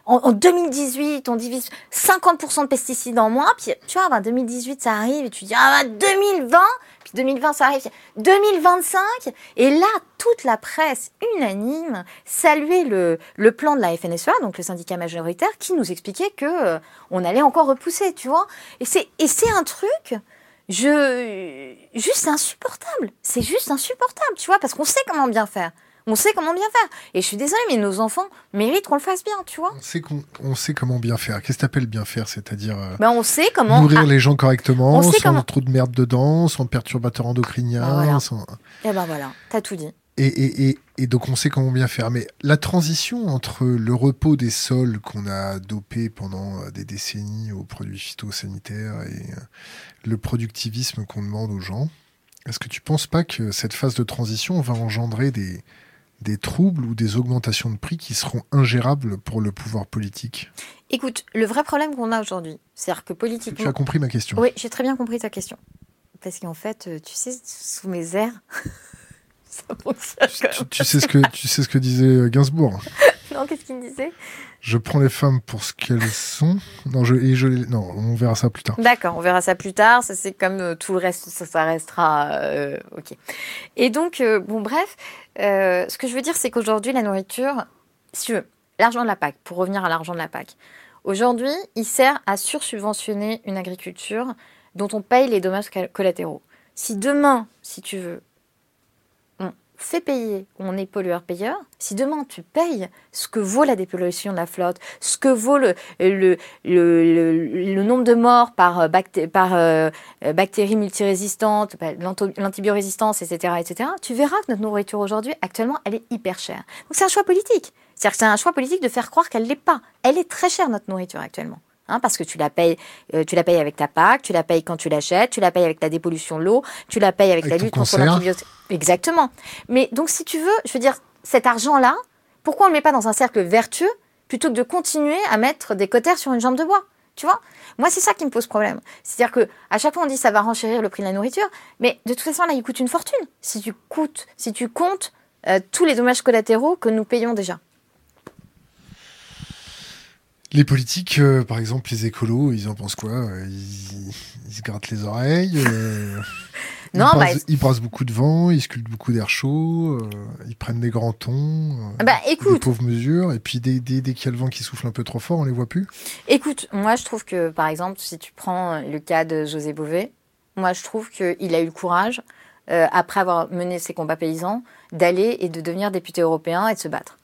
en, 2018, on divise 50% de pesticides en moins. Puis, tu vois, ben, 2018, ça arrive et tu dis, ah, 2020, ben, 2020, ça arrive, 2025. Et là, toute la presse unanime saluait le, plan de la FNSEA, donc le syndicat majoritaire, qui nous expliquait que euh, on allait encore repousser, tu vois. Et c'est, et c'est un truc, je, juste insupportable. C'est juste insupportable, tu vois, parce qu'on sait comment bien faire. On sait comment bien faire. Et je suis désolée, mais nos enfants méritent qu'on le fasse bien, tu vois. On sait, qu'on, sait comment bien faire. Qu'est-ce que t'appelles bien faire? C'est-à-dire euh, ben, on sait comment nourrir les gens correctement, sans trop de merde dedans, sans perturbateurs endocriniens. Ben voilà. Sans... Et eh ben voilà, t'as tout dit. Et, et, et, donc on sait comment bien faire. Mais la transition entre le repos des sols qu'on a dopé pendant euh, des décennies aux produits phytosanitaires et euh, le productivisme qu'on demande aux gens, est-ce que tu penses pas que cette phase de transition va engendrer des, des troubles ou des augmentations de prix qui seront ingérables pour le pouvoir politique. Écoute, le vrai problème qu'on a aujourd'hui, c'est-à-dire que politiquement... Tu as compris ma question. Oui, j'ai très bien compris ta question. Parce qu'en fait, euh, tu sais, sous mes airs, ça tu, tu, sais ce que, tu sais ce que disait Gainsbourg Non, qu'est-ce qu'il disait? Je prends les femmes pour ce qu'elles sont. Non, je, et je, non, on verra ça plus tard. D'accord, on verra ça plus tard. Ça, c'est comme euh, tout le reste, ça, ça restera. Euh, ok. Et donc, euh, bon, bref, ce que je veux dire, c'est qu'aujourd'hui, la nourriture, si tu veux, l'argent de la PAC, pour revenir à l'argent de la PAC, aujourd'hui, il sert à sursubventionner une agriculture dont on paye les dommages collatéraux. Si demain, si tu veux, fait payer, on est pollueur-payeur, si demain tu payes ce que vaut la dépollution de la flotte, ce que vaut le, le, le, nombre de morts par, euh, par euh, bactéries multirésistantes, l'antibiorésistance, etc., etc., tu verras que notre nourriture aujourd'hui, actuellement, elle est hyper chère. Donc c'est un choix politique. C'est-à-dire que c'est un choix politique de faire croire qu'elle ne l'est pas. Elle est très chère, notre nourriture, actuellement. Hein, parce que tu la payes, euh, tu la payes avec ta PAC, tu la payes quand tu l'achètes, tu la payes avec la dépollution de l'eau, tu la payes avec, la lutte contre l'antibiotique. Exactement. Mais donc, si tu veux, je veux dire, cet argent-là, pourquoi on ne le met pas dans un cercle vertueux plutôt que de continuer à mettre des cotères sur une jambe de bois Tu vois? Moi, c'est ça qui me pose problème. C'est-à-dire que à chaque fois, on dit ça va renchérir le prix de la nourriture, mais de toute façon, là, il coûte une fortune si tu coûtes, si tu comptes euh, tous les dommages collatéraux que nous payons déjà. Les politiques, euh, par exemple, les écolos, ils en pensent quoi? Euh, ils, se grattent les oreilles. Euh, non, ils, bah, brassent, ils, brassent, beaucoup de vent, ils sculptent beaucoup d'air chaud, ils prennent des grands tons, bah, écoute, des pauvres mesures, et puis dès, dès, dès qu'il y a le vent qui souffle un peu trop fort, on les voit plus. Écoute, moi je trouve que, par exemple, si tu prends le cas de José Bové, moi je trouve qu'il a eu le courage après avoir mené ses combats paysans, d'aller et de devenir député européen et de se battre.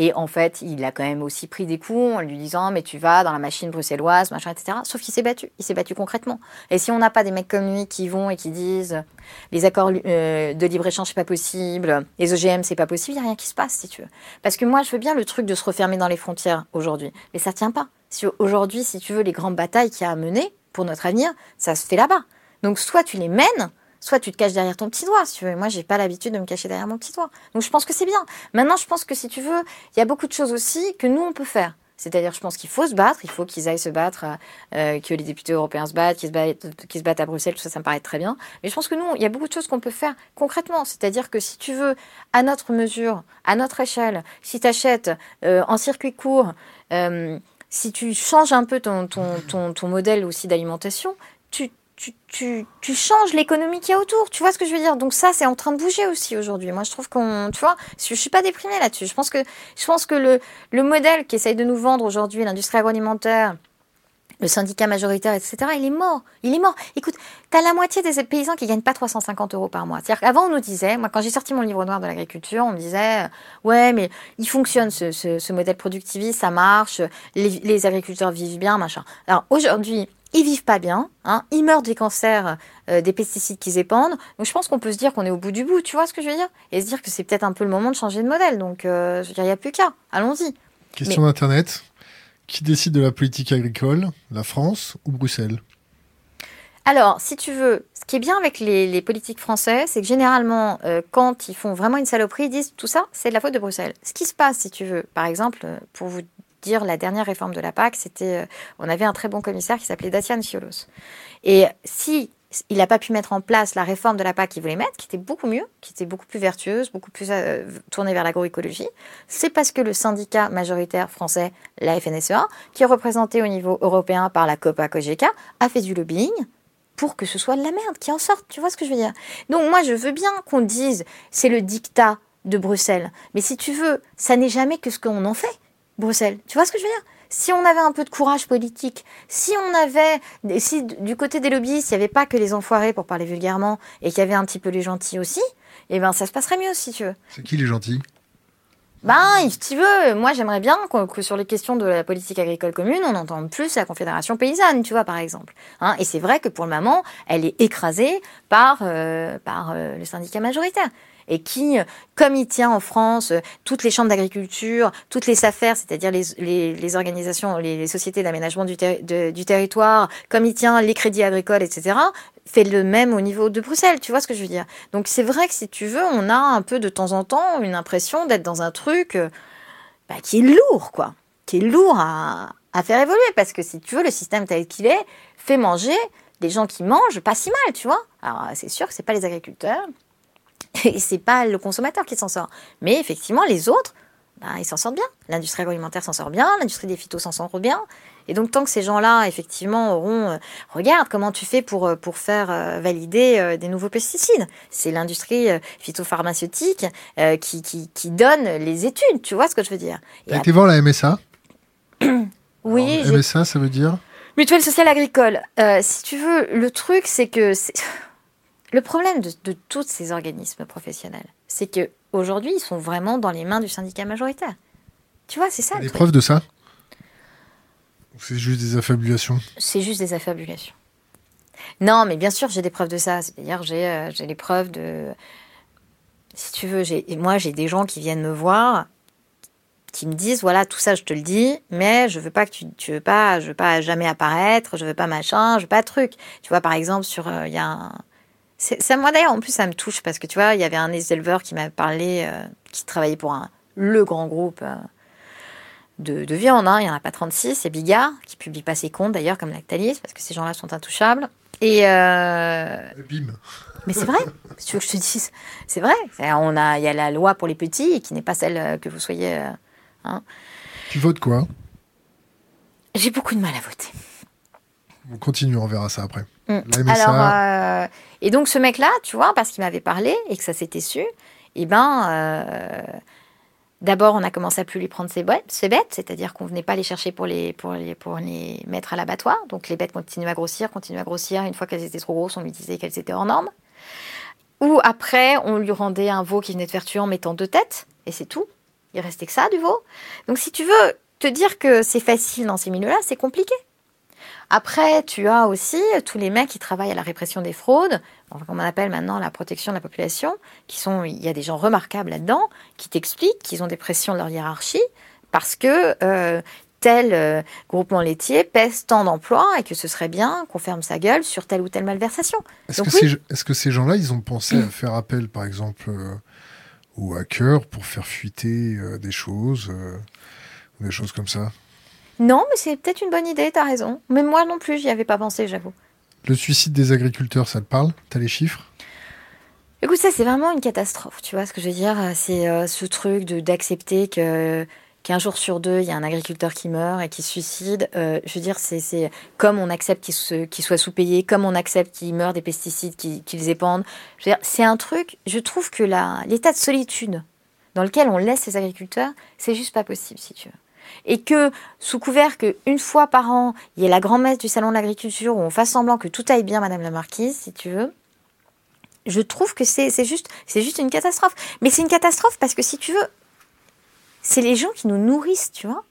Et en fait, il a quand même aussi pris des coups en lui disant mais tu vas dans la machine bruxelloise, machin, etc. Sauf qu'il s'est battu, il s'est battu concrètement. Et si on n'a pas des mecs comme lui qui vont et qui disent les accords euh, de libre échange c'est pas possible, les OGM c'est pas possible, il y a rien qui se passe si tu veux. Parce que moi je veux bien le truc de se refermer dans les frontières aujourd'hui, mais ça tient pas. Si aujourd'hui, si tu veux, les grandes batailles qu'il y a à mener pour notre avenir, ça se fait là-bas. Donc soit tu les mènes, soit tu te caches derrière ton petit doigt. Si tu veux. Moi, j'ai pas l'habitude de me cacher derrière mon petit doigt. Donc, je pense que c'est bien. Maintenant, je pense que si tu veux, il y a beaucoup de choses aussi que nous, on peut faire. C'est-à-dire, je pense qu'il faut se battre, il faut qu'ils aillent se battre, euh, que les députés européens se battent, qu'ils se battent, se battent à Bruxelles, tout ça, ça me paraît très bien. Mais je pense que nous, il y a beaucoup de choses qu'on peut faire concrètement. C'est-à-dire que si tu veux, à notre mesure, à notre échelle, si tu achètes euh, en circuit court, euh, si tu changes un peu ton, ton, ton, ton modèle aussi d'alimentation, tu, changes l'économie qu'il y a autour. Tu vois ce que je veux dire? Donc ça, c'est en train de bouger aussi aujourd'hui. Moi, je trouve qu'on, tu vois, je suis pas déprimée là-dessus. Je pense que, je pense que le, le modèle qu'essaye de nous vendre aujourd'hui l'industrie agroalimentaire, le syndicat majoritaire, etc., il est mort. Il est mort. Écoute, tu as la moitié des paysans qui gagnent pas 350 euros par mois. C'est-à-dire qu'avant, on nous disait, moi, quand j'ai sorti mon livre noir de l'agriculture, on me disait, euh, ouais, mais il fonctionne ce, modèle productiviste, ça marche, les agriculteurs vivent bien, machin. Alors aujourd'hui, ils vivent pas bien, hein, ils meurent des cancers, euh, des pesticides qu'ils épandent. Donc je pense qu'on peut se dire qu'on est au bout du bout, tu vois ce que je veux dire? Et se dire que c'est peut-être un peu le moment de changer de modèle. Donc euh, je veux dire, il n'y a plus qu'à. Allons-y. Question d'Internet. Qui décide de la politique agricole? La France ou Bruxelles? Alors, si tu veux, ce qui est bien avec les, politiques français, c'est que généralement, euh, quand ils font vraiment une saloperie, ils disent tout ça, c'est de la faute de Bruxelles. Ce qui se passe, si tu veux, par exemple, pour vous dire la dernière réforme de la PAC, c'était, euh, on avait un très bon commissaire qui s'appelait Dacian Ciolos. Et si il n'a pas pu mettre en place la réforme de la PAC qu'il voulait mettre, qui était beaucoup mieux, qui était beaucoup plus vertueuse, beaucoup plus euh, tournée vers l'agroécologie, c'est parce que le syndicat majoritaire français, la FNSEA, qui est représenté au niveau européen par la COPA COGECA, a fait du lobbying pour que ce soit de la merde qui en sorte. Tu vois ce que je veux dire? Donc moi, je veux bien qu'on dise c'est le dictat de Bruxelles, mais si tu veux, ça n'est jamais que ce qu'on en fait. Bruxelles. Tu vois ce que je veux dire? Si on avait un peu de courage politique, si on avait, si du côté des lobbyistes, il n'y avait pas que les enfoirés pour parler vulgairement, et qu'il y avait un petit peu les gentils aussi, eh ben ça se passerait mieux si tu veux. C'est qui les gentils? Ben, si tu veux, moi j'aimerais bien que, sur les questions de la politique agricole commune, on entende plus la Confédération paysanne, tu vois, par exemple. Hein et c'est vrai que pour le moment, elle est écrasée par, euh, par euh, le syndicat majoritaire et qui, comme il tient en France euh, toutes les chambres d'agriculture, toutes les SAFER, c'est-à-dire les, organisations, les, sociétés d'aménagement du, du, territoire, comme il tient les crédits agricoles, etc., fait le même au niveau de Bruxelles, tu vois ce que je veux dire? Donc c'est vrai que si tu veux, on a un peu de temps en temps une impression d'être dans un truc euh, bah, qui est lourd, quoi, qui est lourd à, à faire évoluer, parce que si tu veux, le système tel qu'il est fait manger des gens qui mangent pas si mal, tu vois? Alors c'est sûr que c'est pas les agriculteurs, et c'est pas le consommateur qui s'en sort. Mais effectivement, les autres, bah, ils s'en sortent bien. L'industrie agroalimentaire s'en sort bien, l'industrie des phytos s'en sort bien. Et donc, tant que ces gens-là, effectivement, auront. Euh, regarde comment tu fais pour, euh, pour faire euh, valider des nouveaux pesticides. C'est l'industrie phytopharmaceutique qui, qui, qui, donne les études, tu vois ce que je veux dire? Tu été voir la MSA Oui. MSA, ça veut dire? Mutuelle sociale agricole. si tu veux, le truc, c'est que. Le problème de, tous ces organismes professionnels, c'est que aujourd'hui, ils sont vraiment dans les mains du syndicat majoritaire. Tu vois, c'est ça. Des preuves de ça? C'est juste des affabulations? C'est juste des affabulations. Non, mais bien sûr, j'ai des preuves de ça. C'est-à-dire, j'ai euh, j'ai les preuves de. Si tu veux, moi, j'ai des gens qui viennent me voir, qui me disent voilà, tout ça, je te le dis, mais je veux pas que tu, tu veux pas, je veux pas jamais apparaître, je veux pas machin, je veux pas truc. Tu vois, par exemple, sur, euh, il y a un, ça, moi d'ailleurs, en plus, ça me touche parce que tu vois, il y avait un éleveur qui m'a parlé, euh, qui travaillait pour un, le grand groupe euh, de, de, viande. Hein. Il n'y en a pas 36, c'est Bigard, qui publie pas ses comptes d'ailleurs, comme Lactalis, parce que ces gens-là sont intouchables. Et. Euh... Bim Mais c'est vrai, si tu veux que je te dise? C'est vrai. On a, il y a la loi pour les petits, qui n'est pas celle que vous soyez. Hein. Tu votes quoi? J'ai beaucoup de mal à voter. On continue, on verra ça après. Mm. Alors, euh, et donc ce mec-là, tu vois, parce qu'il m'avait parlé et que ça s'était su, et eh ben, euh, d'abord on a commencé à plus lui prendre ses bêtes, ses bêtes c'est-à-dire qu'on venait pas les chercher pour les, pour les, pour les mettre à l'abattoir. Donc les bêtes continuaient à grossir, continuaient à grossir. Une fois qu'elles étaient trop grosses, on lui disait qu'elles étaient hors normes. Ou après, on lui rendait un veau qui venait de faire tuer en mettant deux têtes, et c'est tout. Il restait que ça du veau. Donc si tu veux te dire que c'est facile dans ces milieux-là, c'est compliqué. Après, tu as aussi tous les mecs qui travaillent à la répression des fraudes, comme on appelle maintenant la protection de la population, qui sont, il y a des gens remarquables là-dedans, qui t'expliquent qu'ils ont des pressions de leur hiérarchie, parce que euh, tel euh, groupement laitier pèse tant d'emplois et que ce serait bien qu'on ferme sa gueule sur telle ou telle malversation. Est-ce que, que, ces gens-là, ils ont pensé à faire appel, par exemple, euh, aux hackers pour faire fuiter des choses, des choses comme ça? Non, mais c'est peut-être une bonne idée, t'as raison. Mais moi non plus, j'y avais pas pensé, j'avoue. Le suicide des agriculteurs, ça te parle? T'as les chiffres? Écoute, ça c'est vraiment une catastrophe, tu vois ce que je veux dire? C'est euh, ce truc d'accepter que qu'un jour sur deux, il y a un agriculteur qui meurt et qui se suicide. Euh, je veux dire, c'est comme on accepte qu'il soit sous-payé, comme on accepte qu'il meure des pesticides qu'ils épandent. Je veux dire, c'est un truc, je trouve que l'état de solitude dans lequel on laisse ces agriculteurs, c'est juste pas possible, si tu veux et que sous couvert qu'une fois par an, il y ait la grand-messe du salon de l'agriculture où on fasse semblant que tout aille bien, Madame la Marquise, si tu veux, je trouve que c'est juste, juste une catastrophe. Mais c'est une catastrophe parce que si tu veux, c'est les gens qui nous nourrissent, tu vois.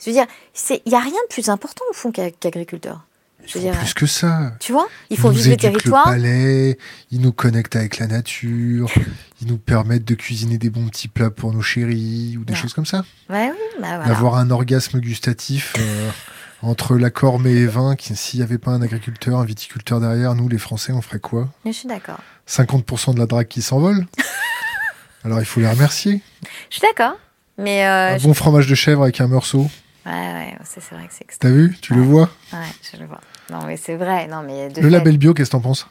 Je veux dire, il n'y a rien de plus important au fond qu'agriculteur plus que ça. Tu vois Il faut vivre le territoire. Le palais, ils nous connectent avec la nature, ils nous permettent de cuisiner des bons petits plats pour nos chéris ou des choses comme ça. Ouais, oui, bah D'avoir un orgasme gustatif euh, entre la corme et les vins. S'il n'y avait pas un agriculteur, un viticulteur derrière, nous, les Français, on ferait quoi? Je suis d'accord. 50% de la drague qui s'envole? Alors il faut les remercier. Je suis d'accord. Mais euh, un bon fromage de chèvre avec un morceau. Ouais, ouais, c'est vrai que c'est T'as vu? Tu le vois? Ouais, je le vois. Non, mais c'est vrai. Non, mais le label bio, qu'est-ce que t'en penses?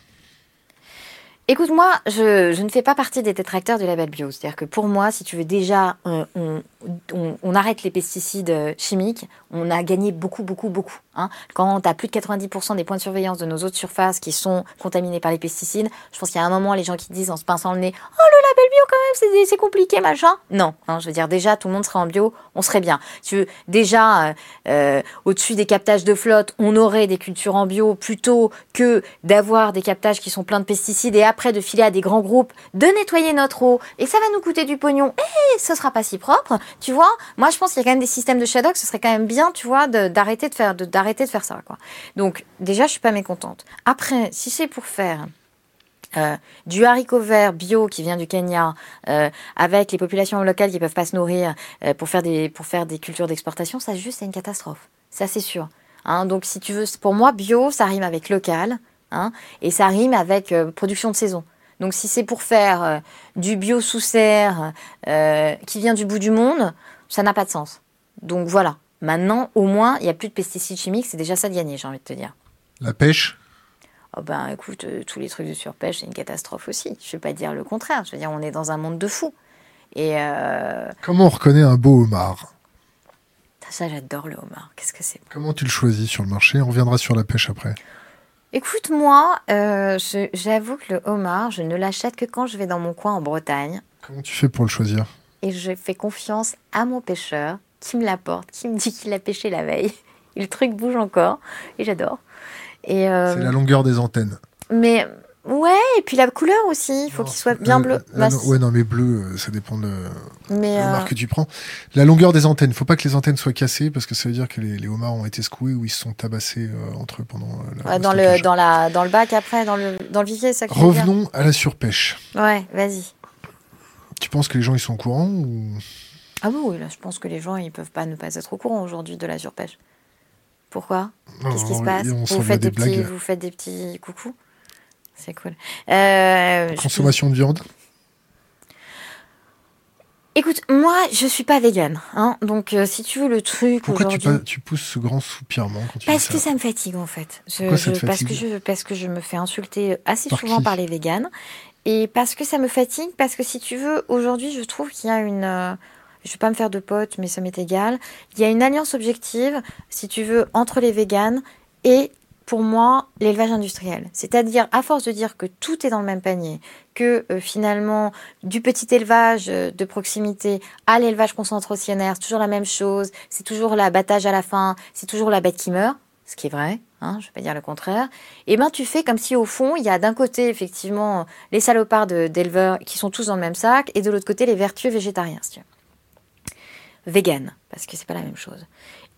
Écoute, moi, je, ne fais pas partie des détracteurs du label bio. C'est-à-dire que pour moi, si tu veux déjà, on, arrête les pesticides euh, chimiques, on a gagné beaucoup, beaucoup, beaucoup. Hein. Quand tu as plus de 90% des points de surveillance de nos autres surfaces qui sont contaminés par les pesticides, je pense qu'il y a un moment, les gens qui disent en se pinçant le nez Oh, le label bio, quand même, c'est compliqué, machin. Non, hein, je veux dire, déjà, tout le monde serait en bio, on serait bien. Tu veux, déjà, euh, euh, au-dessus des captages de flotte, on aurait des cultures en bio plutôt que d'avoir des captages qui sont pleins de pesticides et après de filer à des grands groupes, de nettoyer notre eau et ça va nous coûter du pognon et ce sera pas si propre. Tu vois, moi, je pense qu'il y a quand même des systèmes de shadow, ce serait quand même bien, tu vois, d'arrêter de, faire, d'arrêter de faire ça, quoi. Donc, déjà, je suis pas mécontente. Après, si c'est pour faire euh, du haricot vert bio qui vient du Kenya, euh, avec les populations locales qui peuvent pas se nourrir euh, pour faire des pour faire des cultures d'exportation, ça juste c'est une catastrophe. Ça c'est sûr. Hein, donc si tu veux, pour moi bio, ça rime avec local, hein, et ça rime avec production de saison. Donc si c'est pour faire du bio sous serre qui vient du bout du monde, ça n'a pas de sens. Donc voilà. Maintenant, au moins, il n'y a plus de pesticides chimiques, c'est déjà ça de gagner, j'ai envie de te dire. La pêche? Oh ben écoute, euh, tous les trucs de surpêche, c'est une catastrophe aussi. Je ne vais pas dire le contraire. Je veux dire, on est dans un monde de fous. Et euh, Comment on reconnaît un beau homard? Ça, j'adore le homard. Qu'est-ce que c'est Comment tu le choisis sur le marché? On reviendra sur la pêche après. Écoute, moi, euh, j'avoue que le homard, je ne l'achète que quand je vais dans mon coin en Bretagne. Comment tu fais pour le choisir? Et je fais confiance à mon pêcheur qui me l'apporte, qui me dit qu'il a pêché la veille. Et le truc bouge encore. Et j'adore. Euh, c'est la longueur des antennes. Mais ouais, et puis la couleur aussi, il faut qu'il soit bien bleu. Bah, ouais, non, mais bleu, euh, ça dépend de mais la euh, que tu prends. La longueur des antennes, faut pas que les antennes soient cassées parce que ça veut dire que les, homards ont été secoués ou ils se sont tabassés entre eux pendant la. dans le dans la dans le bac après, dans le dans le vivier, ça. Revenons à la surpêche. Ouais, vas-y. Tu penses que les gens ils sont au courant ou? Ah oui, là, je pense que les gens ils peuvent pas ne pas être au courant aujourd'hui de la surpêche. Pourquoi? Qu'est-ce qui se passe? vous faites des, petits, vous faites des petits coucous? C'est cool. Euh, Consommation de viande Écoute, moi, je suis pas végane, hein, donc euh, si tu veux le truc Pourquoi tu, tu, pousses ce grand soupirement quand tu Parce que ça. me fatigue en fait. parce que je parce que je me fais insulter assez souvent par les véganes et parce que ça me fatigue parce que si tu veux, aujourd'hui, je trouve qu'il y a une euh, je vais pas me faire de potes, mais ça m'est égal. Il y a une alliance objective, si tu veux, entre les véganes et pour moi, l'élevage industriel. C'est-à-dire, à force de dire que tout est dans le même panier, que euh, finalement, du petit élevage euh, de proximité à l'élevage concentrationnaire, c'est toujours la même chose, c'est toujours l'abattage à la fin, c'est toujours la bête qui meurt, ce qui est vrai, hein, je ne vais pas dire le contraire, et eh ben tu fais comme si au fond, il y a d'un côté effectivement les salopards d'éleveurs qui sont tous dans le même sac, et de l'autre côté les vertueux végétariens, si tu veux. Vegan, parce que c'est pas la même chose.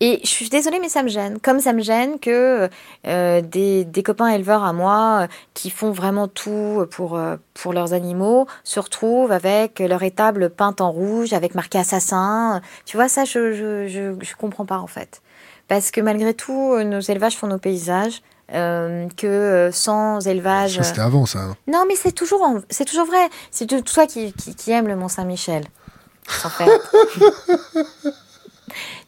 Et je suis désolée, mais ça me gêne. Comme ça me gêne que euh, des, des, copains éleveurs à moi euh, qui font vraiment tout pour, euh, pour leurs animaux se retrouvent avec leur étable peinte en rouge, avec marqué assassin. Tu vois, ça, je, je, je, je comprends pas en fait. Parce que malgré tout, nos élevages font nos paysages. Euh, que sans élevage. C'était avant ça. Hein. Non, mais c'est toujours, c'est toujours vrai. C'est toi qui, qui, qui aime le Mont Saint-Michel. En fait.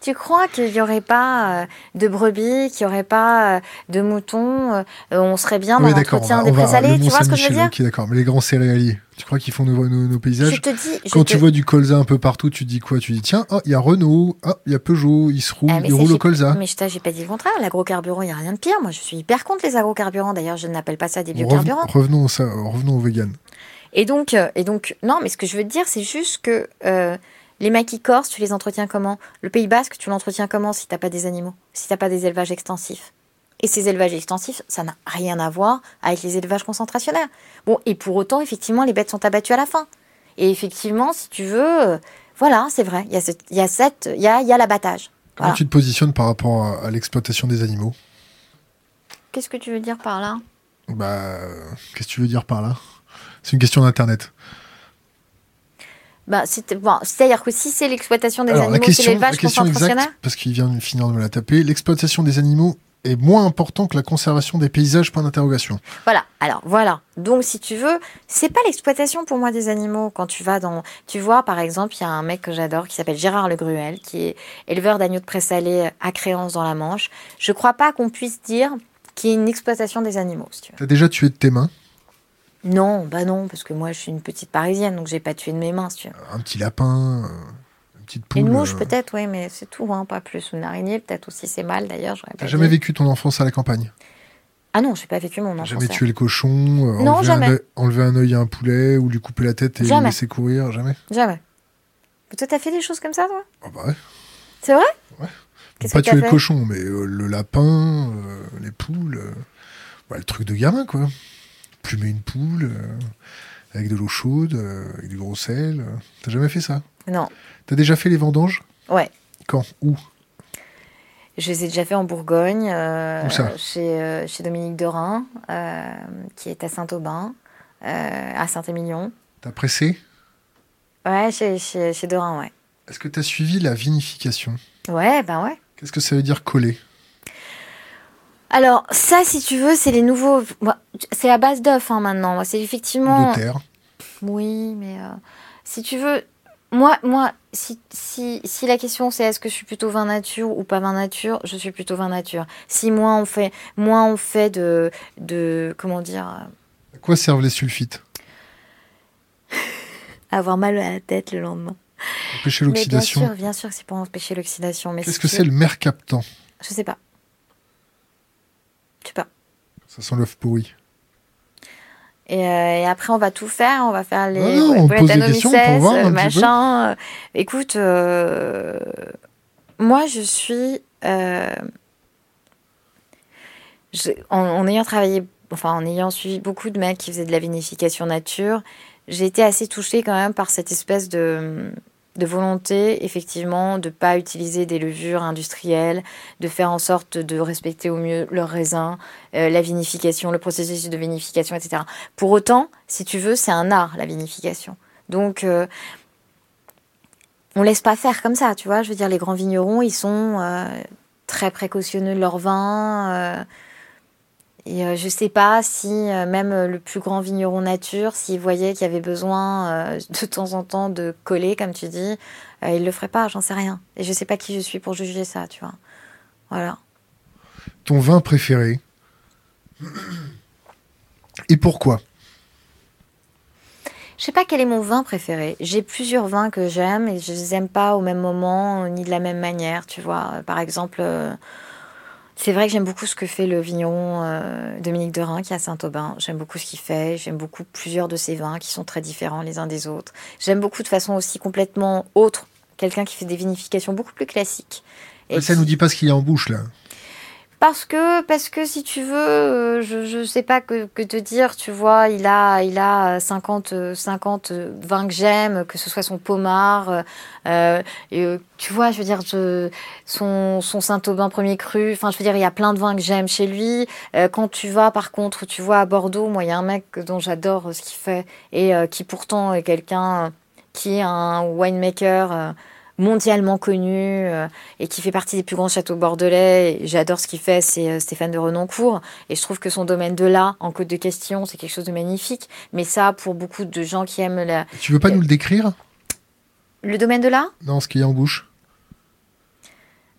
Tu crois qu'il n'y aurait pas euh, de brebis, qu'il n'y aurait pas euh, de moutons euh, On serait bien dans l'entretien des présalés, tu vois ce que je veux dire Ok, d'accord. Mais les grands céréaliers, tu crois qu'ils font nos, nos, paysages je te dis, Quand tu vois du colza un peu partout, tu dis quoi? Tu dis tiens, oh, il y a Renault, oh, il y a Peugeot, ils se roulent, ah, ils roulent au colza. Mais je t'ai pas dit le contraire. L'agrocarburant, il n'y a rien de pire. Moi, je suis hyper contre les agrocarburants. D'ailleurs, je n'appelle pas ça des biocarburants. Revenons, ça, revenons au vegan. Et donc, et donc, non, mais ce que je veux te dire, c'est juste que les maquis corses, tu les entretiens comment? Le Pays Basque, tu l'entretiens comment si t'as pas des animaux? Si t'as pas des élevages extensifs? Et ces élevages extensifs, ça n'a rien à voir avec les élevages concentrationnaires. Bon, et pour autant, effectivement, les bêtes sont abattues à la fin. Et effectivement, si tu veux, euh, voilà, c'est vrai, il y a, il y a, cette, il y a, y a l'abattage. Comment tu te positionnes par rapport à, l'exploitation des animaux? Qu'est-ce que tu veux dire par là? Bah, qu'est-ce que tu veux dire par là? C'est une question d'Internet. Bah, C'est-à-dire que si c'est l'exploitation des animaux, c'est l'élevage concentrationnaire Parce qu'il vient de finir de me la taper, l'exploitation des animaux est moins important que la conservation des paysages, point d'interrogation. Voilà, alors voilà. Donc si tu veux, c'est pas l'exploitation pour moi des animaux. Quand tu vas dans... Tu vois, par exemple, il y a un mec que j'adore qui s'appelle Gérard Le Gruel, qui est éleveur d'agneaux de présalé à Créance dans la Manche. Je crois pas qu'on puisse dire qu'il y ait une exploitation des animaux. Si tu as déjà tué de tes mains non, bah non, parce que moi je suis une petite parisienne, donc j'ai pas tué de mes mains, tu Un petit lapin, euh, une petite poule. Une mouche euh. peut-être, oui, mais c'est tout, hein, pas plus. Une araignée, peut-être aussi, c'est mal d'ailleurs. T'as jamais vécu ton enfance à la campagne? Ah non, j'ai pas vécu mon enfance. Jamais tué le cochon, euh, non, enlever, jamais. Un, enlever un œil à un poulet ou lui couper la tête et le laisser courir, jamais? Jamais. Mais toi, t'as fait des choses comme ça, toi? Ah bah ouais. C'est vrai? Ouais. Pas tuer le cochon, mais le lapin, les poules, bah, le truc de gamin, quoi plumer une poule euh, avec de l'eau chaude, euh, avec du gros sel. T'as jamais fait ça? Non. T'as déjà fait les vendanges? Ouais. Quand? Où? Je les ai déjà fait en Bourgogne, euh, chez, chez, Dominique Dorin, qui est à Saint-Aubin, à Saint-Émilion. T'as pressé? Ouais, chez, chez, chez Dorin, ouais. Est-ce que t'as suivi la vinification? Ouais, ben ouais. Qu'est-ce que ça veut dire coller? Alors, ça, si tu veux, c'est les nouveaux. C'est à base d'œufs hein, maintenant. C'est effectivement. De terre. Oui, mais euh, si tu veux. Moi, moi si, si, si la question c'est est-ce que je suis plutôt vin nature ou pas vin nature, je suis plutôt vin nature. Si moins on fait, moins on fait de, de. Comment dire À quoi servent les sulfites? Avoir mal à la tête le lendemain. Empêcher l'oxydation. Bien sûr, bien sûr que c'est pour empêcher l'oxydation. Qu'est-ce que c'est le mercaptan? Je sais pas. Tu sais pas. Ça sent l'œuf pourri. Et, euh, et, après, on va tout faire. On va faire les ah non, on pose des questions pour voir un machin. Écoute, euh, moi, je suis. Euh, je, en, en, ayant travaillé, enfin, en ayant suivi beaucoup de mecs qui faisaient de la vinification nature, j'ai été assez touchée quand même par cette espèce de de volonté, effectivement, de ne pas utiliser des levures industrielles, de faire en sorte de respecter au mieux leur raisin, euh, la vinification, le processus de vinification, etc. Pour autant, si tu veux, c'est un art, la vinification. Donc, euh, on laisse pas faire comme ça, tu vois. Je veux dire, les grands vignerons, ils sont euh, très précautionneux de leur vin. Et euh, je ne sais pas si euh, même le plus grand vigneron nature, s'il voyait qu'il y avait besoin euh, de temps en temps de coller, comme tu dis, il ne le ferait pas, j'en sais rien. Et je ne sais pas qui je suis pour juger ça, tu vois. Voilà. Ton vin préféré Et pourquoi? Je sais pas quel est mon vin préféré. J'ai plusieurs vins que j'aime et je les aime pas au même moment ni de la même manière, tu vois. Par exemple, c'est vrai que j'aime beaucoup ce que fait le vigneron euh, Dominique Derain qui est à Saint-Aubin. J'aime beaucoup ce qu'il fait. J'aime beaucoup plusieurs de ses vins qui sont très différents les uns des autres. J'aime beaucoup de façon aussi complètement autre quelqu'un qui fait des vinifications beaucoup plus classiques. Et ça ne nous dit pas ce qu'il y a en bouche là. Parce que, parce que si tu veux, euh, je ne sais pas que, te dire, tu vois, il a, il a 50, 50 20 que j'aime, que ce soit son pommard, euh, et, tu vois, je veux dire, je, son, son Saint-Aubin premier cru, enfin, je veux dire, il y a plein de vins que j'aime chez lui. quand tu vas, par contre, tu vois, à Bordeaux, moi, il y a un mec dont j'adore ce qu'il fait, et qui pourtant est quelqu'un qui est un winemaker mondialement connu euh, et qui fait partie des plus grands châteaux bordelais. J'adore ce qu'il fait, c'est euh, Stéphane de Renoncourt. Et je trouve que son domaine de là, en Côte de Question, c'est quelque chose de magnifique. Mais ça, pour beaucoup de gens qui aiment la... Tu veux pas nous le décrire? Le domaine de là? Non, ce qu'il y a en bouche.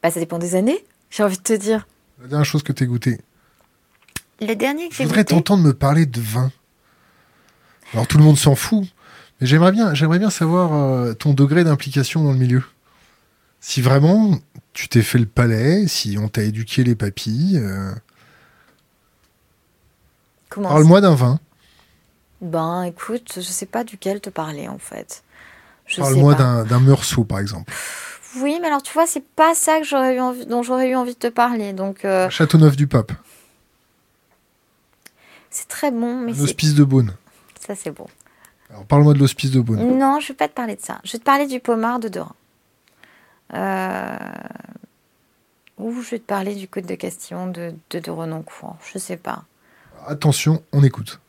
Bah, ça dépend des années, j'ai envie de te dire. La dernière chose que tu as goûté. Le dernier que j'ai goûté. Je voudrais t'entendre me parler de vin. Alors tout le monde s'en fout. J'aimerais bien, j'aimerais bien savoir euh, ton degré d'implication dans le milieu. Si vraiment tu t'es fait le palais, si on t'a éduqué les papilles. Euh, Parle-moi d'un vin. Ben, écoute, je sais pas duquel te parler en fait. Parle-moi d'un meursault par exemple. Oui, mais alors tu vois, c'est pas ça que j'aurais eu envie, dont j'aurais eu envie de te parler. Donc. Euh, Châteauneuf du Pape. C'est très bon, mais. L'hospice de Beaune. Ça c'est bon. Alors parle-moi de l'hospice de Beaune. Non, je vais pas te parler de ça. Je vais te parler du pommard de Dorin. Euh... Ou je vais te parler du Code de question de, de, de Renoncourt. Je sais pas. Attention, on écoute.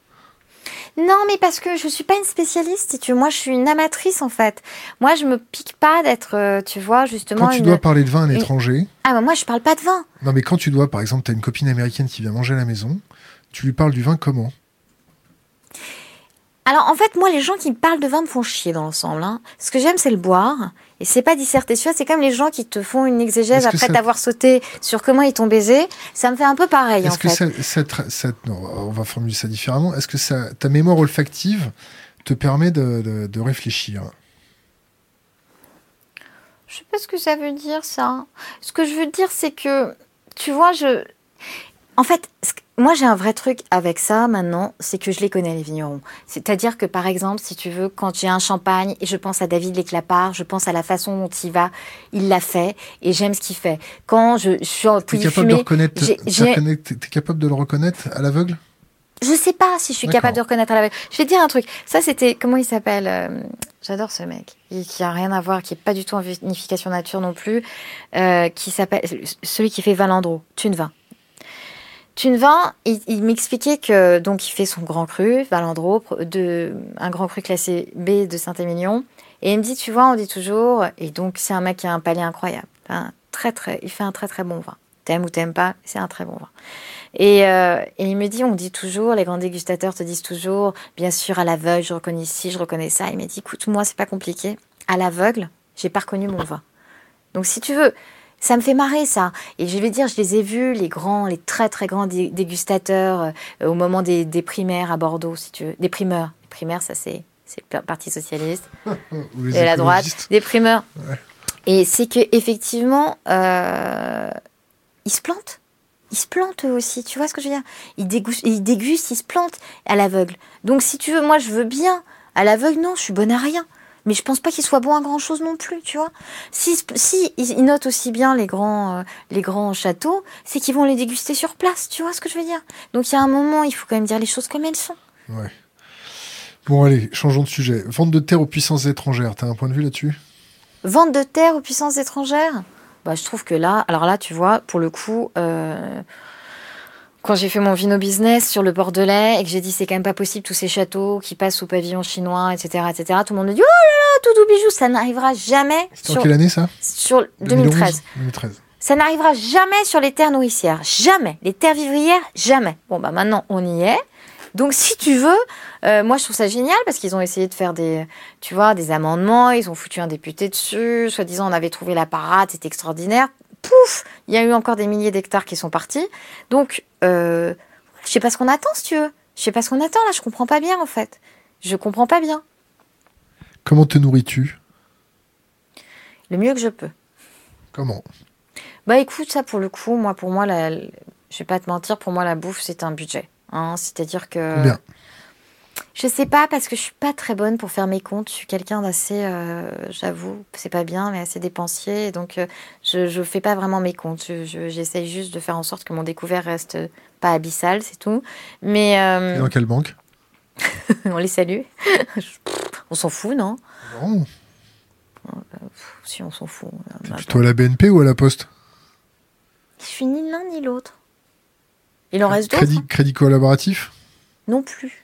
Non, mais parce que je suis pas une spécialiste, tu Moi, je suis une amatrice, en fait. Moi, je me pique pas d'être, euh, tu vois, justement. Quand tu dois parler de vin à l'étranger. Ah, bah, moi, je parle pas de vin. Non, mais quand tu dois, par exemple, tu as une copine américaine qui vient manger à la maison, tu lui parles du vin comment? Alors en fait, moi, les gens qui me parlent de vin me font chier dans l'ensemble. Hein. Ce que j'aime, c'est le boire. Et c'est pas disserter vois, c'est comme les gens qui te font une exégèse après t'avoir sauté sur comment ils t'ont baisé. Ça me fait un peu pareil, en que fait. on va formuler ça différemment. Est-ce que ça, ta mémoire olfactive te permet de, de réfléchir? Je sais pas ce que ça veut dire, ça. Ce que je veux dire, c'est que, tu vois, je... En fait, moi, j'ai un vrai truc avec ça maintenant, c'est que je les connais, les vignerons. C'est-à-dire que, par exemple, si tu veux, quand j'ai un champagne et je pense à David Léclapart, je pense à la façon dont il va, il l'a fait et j'aime ce qu'il fait. Quand je, je suis en T'es capable, de reconnaître, es capable de le reconnaître à l'aveugle? Je sais pas si je suis capable de reconnaître à l'aveugle. Je vais te dire un truc. Ça, c'était, comment il s'appelle euh, J'adore ce mec. qui a rien à voir, qui est pas du tout en vinification nature non plus. Euh, qui s'appelle, celui qui fait Valandro, Tunevin. Tunevin, il, il m'expliquait que donc il fait son grand cru, Valandro, de, un grand cru classé B de Saint-Émilion. Et il me dit, tu vois, on dit toujours, et donc c'est un mec qui a un palais incroyable. très, très, il fait un très très bon vin. T'aimes ou t'aimes pas, c'est un très bon vin. Et, euh, et, il me dit, on dit toujours, les grands dégustateurs te disent toujours, bien sûr, à l'aveugle, je reconnais ci, je reconnais ça. Il m'a dit, écoute, moi, c'est pas compliqué. À l'aveugle, j'ai pas reconnu mon vin. Donc, si tu veux, ça me fait marrer ça. Et je vais dire, je les ai vus, les grands, les très très grands dégustateurs euh, au moment des, primaires à Bordeaux, si tu veux. Des primeurs. Les primaires, ça c'est le Parti socialiste et la droite. Des primeurs. Et c'est que effectivement, euh, ils se plantent. Ils se plantent eux aussi, tu vois ce que je veux dire? Ils dégustent, ils dégustent, ils se plantent à l'aveugle. Donc si tu veux, moi je veux bien. À l'aveugle, non, je suis bonne à rien mais je pense pas qu'il soit bon à grand chose non plus, tu vois. Si, si ils notent aussi bien les grands, euh, les grands châteaux, c'est qu'ils vont les déguster sur place, tu vois ce que je veux dire. Donc il y a un moment, il faut quand même dire les choses comme elles sont. Ouais. Bon, allez, changeons de sujet. Vente de terre aux puissances étrangères, t'as un point de vue là-dessus? Vente de terre aux puissances étrangères? Bah, Je trouve que là, alors là, tu vois, pour le coup, euh, quand j'ai fait mon vino business sur le Bordelais et que j'ai dit c'est quand même pas possible tous ces châteaux qui passent sous pavillon chinois, etc., etc., tout le monde me dit oh là là, tout doux bijou, ça n'arrivera jamais. Sur quelle année ça? Sur 2013. 2013. Ça n'arrivera jamais sur les terres nourricières, jamais. Les terres vivrières, jamais. Bon bah maintenant on y est. Donc si tu veux, euh, moi je trouve ça génial parce qu'ils ont essayé de faire des, tu vois, des amendements, ils ont foutu un député dessus, soi-disant on avait trouvé la parade, c'était extraordinaire pouf, il y a eu encore des milliers d'hectares qui sont partis. Donc, euh, je sais pas ce qu'on attend, si tu veux. Je sais pas ce qu'on attend là, je comprends pas bien en fait. Je comprends pas bien. Comment te nourris-tu? Le mieux que je peux. Comment? Bah écoute, ça pour le coup, moi pour moi, la, je vais pas te mentir, pour moi la bouffe c'est un budget. Hein. C'est-à-dire que. Combien? Je sais pas parce que je suis pas très bonne pour faire mes comptes. Je suis quelqu'un d'assez, euh, j'avoue, c'est pas bien, mais assez dépensier. Donc euh, je je fais pas vraiment mes comptes. J'essaye juste de faire en sorte que mon découvert reste pas abyssal, c'est tout. Mais euh, dans quelle banque? On les salue. on s'en fout, non? Non. Si on s'en fout. T'es plutôt à la BNP ou à la Poste? Je suis ni l'un ni l'autre. Il en reste d'autres? Crédit, crédit collaboratif? Non plus.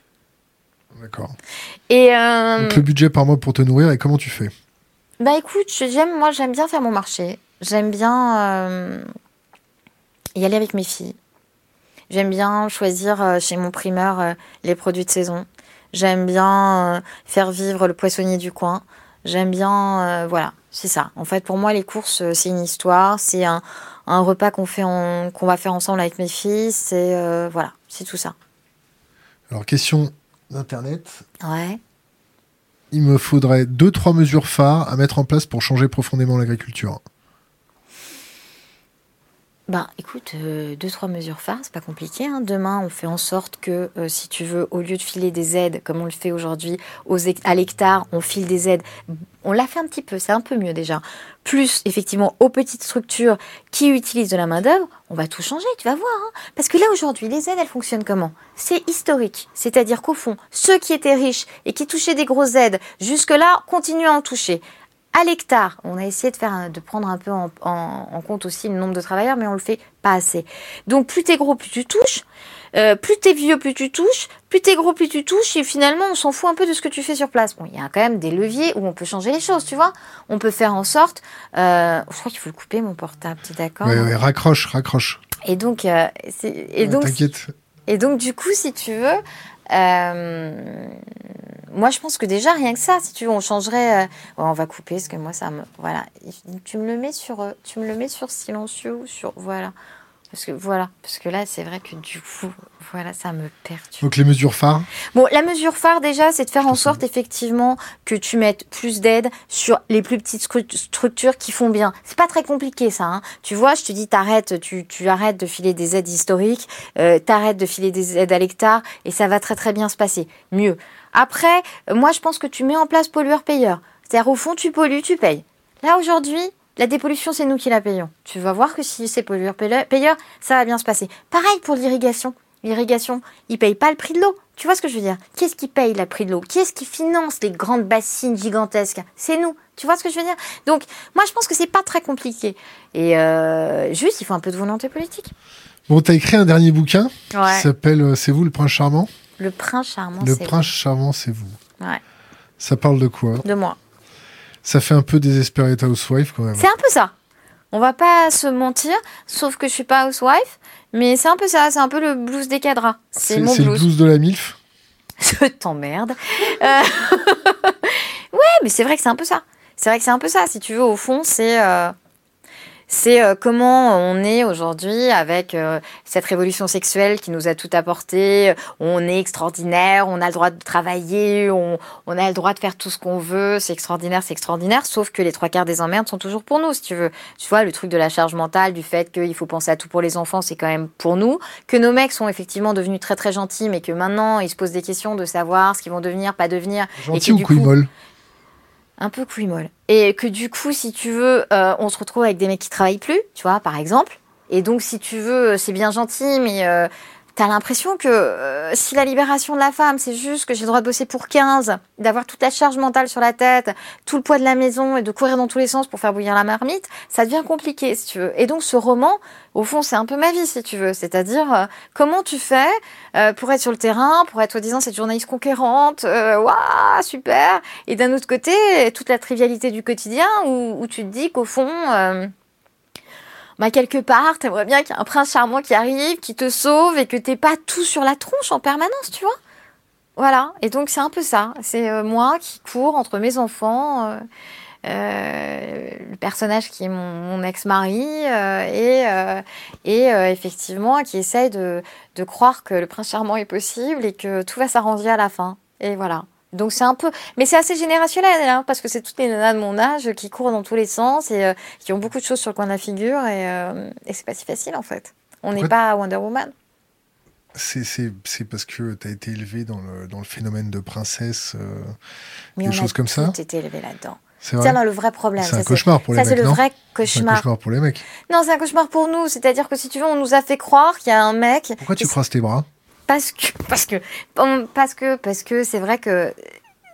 D'accord. Et euh... Donc le budget par mois pour te nourrir et comment tu fais? Bah écoute, j'aime moi j'aime bien faire mon marché. J'aime bien euh, y aller avec mes filles. J'aime bien choisir euh, chez mon primeur euh, les produits de saison. J'aime bien faire vivre le poissonnier du coin. J'aime bien, voilà, c'est ça. En fait, pour moi, les courses, c'est une histoire, c'est un, un repas qu'on fait, qu'on va faire ensemble avec mes filles. C'est voilà, c'est tout ça. Alors question d'internet. Ouais. Il me faudrait deux trois mesures phares à mettre en place pour changer profondément l'agriculture. Ben, écoute, euh, deux, trois mesures phares, c'est pas compliqué. hein. Demain, on fait en sorte que, euh, si tu veux, au lieu de filer des aides, comme on le fait aujourd'hui, à l'hectare, on file des aides. On l'a fait un petit peu, c'est un peu mieux déjà. Plus, effectivement, aux petites structures qui utilisent de la main-d'œuvre, on va tout changer, tu vas voir. hein. Parce que là, aujourd'hui, les aides, elles fonctionnent comment? C'est historique. C'est-à-dire qu'au fond, ceux qui étaient riches et qui touchaient des grosses aides, jusque-là, continuent à en toucher à l'hectare. On a essayé de faire de prendre un peu en, en- en compte aussi le nombre de travailleurs, mais on le fait pas assez. Donc plus t'es gros, plus tu touches. Euh, plus t'es vieux, plus tu touches. Plus t'es gros, plus tu touches. Et finalement, on s'en fout un peu de ce que tu fais sur place. Bon, il y a quand même des leviers où on peut changer les choses, tu vois. On peut faire en sorte. euh, je crois qu'il faut le couper, mon portable. Tu es d'accord Ouais, ouais, raccroche, raccroche. Et donc, euh, et donc, T'inquiète. et donc, du coup, si tu veux, euh, moi, je pense que déjà, rien que ça, si tu veux, on changerait. euh, on va couper, parce que moi, ça me. Voilà. Tu me le mets sur, euh, tu me le mets sur silencieux ou sur. Voilà. Parce que, voilà. Parce que là, c'est vrai que du coup, voilà, ça me perturbe. Donc les mesures phares. Bon, la mesure phare déjà, c'est de faire en sorte effectivement que tu mettes plus d'aide sur les plus petites structures qui font bien. C'est pas très compliqué ça. Hein. Tu vois, je te dis, t'arrêtes, tu, tu arrêtes de filer des aides historiques, euh, t'arrêtes de filer des aides à l'hectare et ça va très très bien se passer. Mieux. Après, euh, moi je pense que tu mets en place pollueur-payeur. C'est-à-dire au fond, tu pollues, tu payes. Là aujourd'hui, la dépollution, c'est nous qui la payons. Tu vas voir que si c'est pollueur-payeur, ça va bien se passer. Pareil pour l'irrigation. L'irrigation, ils payent pas le prix de l'eau. Tu vois ce que je veux dire? Qui est-ce qui paye le prix de l'eau? Qui est-ce qui finance les grandes bassines gigantesques? C'est nous. Tu vois ce que je veux dire? Donc, moi, je pense que c'est pas très compliqué. Et euh, juste, il faut un peu de volonté politique. Bon, t'as écrit un dernier bouquin qui Ouais. s'appelle euh, C'est vous le prince charmant? Le prince charmant, Le c'est prince charmant, c'est vous. Ouais. Ça parle de quoi? De moi. Ça fait un peu Desperate Housewife quand même. C'est un peu ça. On va pas se mentir, sauf que je suis pas housewife, mais c'est un peu ça. C'est un peu le blues des cadras. C'est mon c'est le blues. blues de la MILF. Je t'emmerde. Euh, ouais, mais c'est vrai que c'est un peu ça. C'est vrai que c'est un peu ça. Si tu veux, au fond, c'est euh, c'est euh, comment on est aujourd'hui avec euh, cette révolution sexuelle qui nous a tout apporté. On est extraordinaire, on a le droit de travailler, on, on a le droit de faire tout ce qu'on veut. C'est extraordinaire, c'est extraordinaire. Sauf que les trois quarts des emmerdes sont toujours pour nous, si tu veux. Tu vois, le truc de la charge mentale, du fait qu'il faut penser à tout pour les enfants, c'est quand même pour nous. Que nos mecs sont effectivement devenus très très gentils, mais que maintenant ils se posent des questions de savoir ce qu'ils vont devenir, pas devenir. Gentil que ou du coup- un peu couille molle. Et que du coup, si tu veux, euh, on se retrouve avec des mecs qui travaillent plus, tu vois, par exemple. Et donc, si tu veux, c'est bien gentil, mais euh, t'as l'impression que euh, si la libération de la femme, c'est juste que j'ai le droit de bosser pour 15, d'avoir toute la charge mentale sur la tête, tout le poids de la maison et de courir dans tous les sens pour faire bouillir la marmite, ça devient compliqué, si tu veux. Et donc, ce roman, au fond, c'est un peu ma vie, si tu veux. C'est-à-dire, euh, comment tu fais euh, pour être sur le terrain, pour être, soi-disant, cette journaliste conquérante, waouh, super et d'un autre côté, toute la trivialité du quotidien où, où tu te dis qu'au fond, bah, quelque part, t'aimerais bien qu'il y ait un prince charmant qui arrive, qui te sauve et que t'aies pas tout sur la tronche en permanence, tu vois? Voilà. Et donc, c'est un peu ça. C'est euh, moi qui cours entre mes enfants, euh, euh, le personnage qui est mon, ex-mari et, et effectivement qui essaye de, de croire que le prince charmant est possible et que tout va s'arranger à la fin. Et voilà. Donc c'est un peu, mais c'est assez générationnel, hein, parce que c'est toutes les nanas de mon âge qui courent dans tous les sens et euh, qui ont beaucoup de choses sur le coin de la figure et, euh, et c'est pas si facile en fait. On n'est pas Wonder Woman. c'est parce que tu as été élevé dans le, dans le phénomène de princesse, euh, des choses comme ça. Tu été élevé là-dedans. C'est le vrai problème. C'est un cauchemar pour les mecs. Ça, c'est le vrai cauchemar pour les mecs. Non, c'est un cauchemar pour nous. C'est-à-dire que si tu veux, on nous a fait croire qu'il y a un mec. Pourquoi tu croises tes bras? Parce que, parce que, parce que, parce que c'est vrai que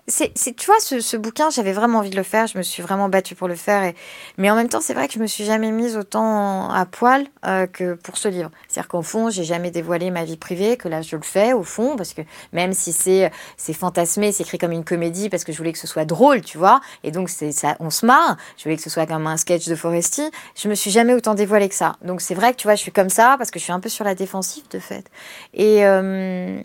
c'est, tu vois, ce, ce bouquin, j'avais vraiment envie de le faire. Je me suis vraiment battue pour le faire. Et, mais en même temps, c'est vrai que je me suis jamais mise autant à poil euh, que pour ce livre. C'est-à-dire qu'au fond, j'ai jamais dévoilé ma vie privée, que là, je le fais au fond, parce que même si c'est, c'est fantasmé, c'est écrit comme une comédie, parce que je voulais que ce soit drôle, tu vois. Et donc, c'est ça, on se marre. Je voulais que ce soit comme un sketch de Foresti. Je me suis jamais autant dévoilée que ça. Donc, c'est vrai que tu vois, je suis comme ça parce que je suis un peu sur la défensive de fait. Et euh,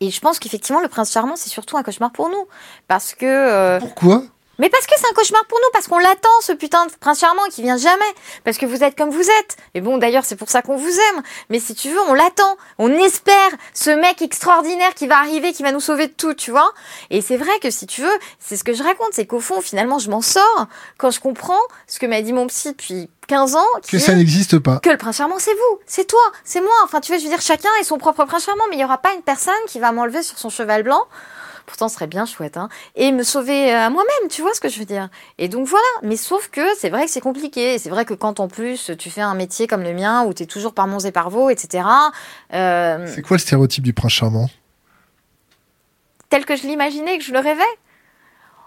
et je pense qu'effectivement, le prince charmant, c'est surtout un cauchemar pour nous. Parce que. Euh, Pourquoi? Mais parce que c'est un cauchemar pour nous, parce qu'on l'attend, ce putain de prince charmant qui vient jamais. Parce que vous êtes comme vous êtes. Et bon, d'ailleurs, c'est pour ça qu'on vous aime. Mais si tu veux, on l'attend. On espère ce mec extraordinaire qui va arriver, qui va nous sauver de tout, tu vois. Et c'est vrai que si tu veux, c'est ce que je raconte, c'est qu'au fond, finalement, je m'en sors quand je comprends ce que m'a dit mon psy depuis 15 ans. Que ça n'existe pas. Que le prince charmant, c'est vous, c'est toi, c'est moi. Enfin, tu vois, je veux dire, chacun est son propre prince charmant, mais il n'y aura pas une personne qui va m'enlever sur son cheval blanc. Pourtant, ce serait bien chouette, hein. Et me sauver à moi-même, tu vois ce que je veux dire. Et donc voilà. Mais sauf que c'est vrai que c'est compliqué. C'est vrai que quand en plus tu fais un métier comme le mien où tu es toujours par Mons et par Vaux, etc. Euh, c'est quoi le stéréotype du prince charmant? Tel que je l'imaginais, que je le rêvais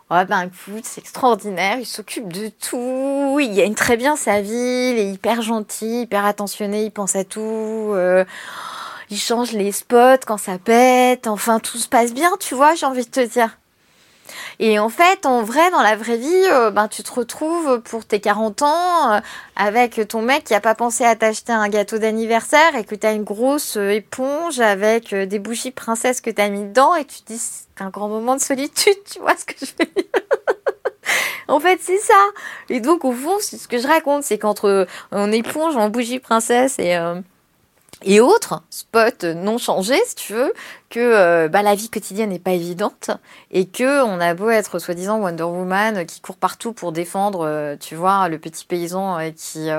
Oh ben écoute, c'est extraordinaire, il s'occupe de tout, il gagne très bien sa vie, il est hyper gentil, hyper attentionné, il pense à tout. Euh, il change les spots quand ça pète, enfin tout se passe bien, tu vois, j'ai envie de te dire. Et en fait, en vrai, dans la vraie vie, euh, ben, tu te retrouves pour tes 40 ans euh, avec ton mec qui a pas pensé à t'acheter un gâteau d'anniversaire et que tu as une grosse euh, éponge avec des bougies princesses que tu as mis dedans et tu te dis c'est un grand moment de solitude, tu vois ce que je dire? En fait, c'est ça. Et donc, au fond, ce que je raconte, c'est qu'entre on éponge en bougie princesse et et autres spots non changés, si tu veux, que euh, bah, la vie quotidienne n'est pas évidente et que on a beau être soi-disant Wonder Woman qui court partout pour défendre, euh, tu vois, le petit paysan euh, qui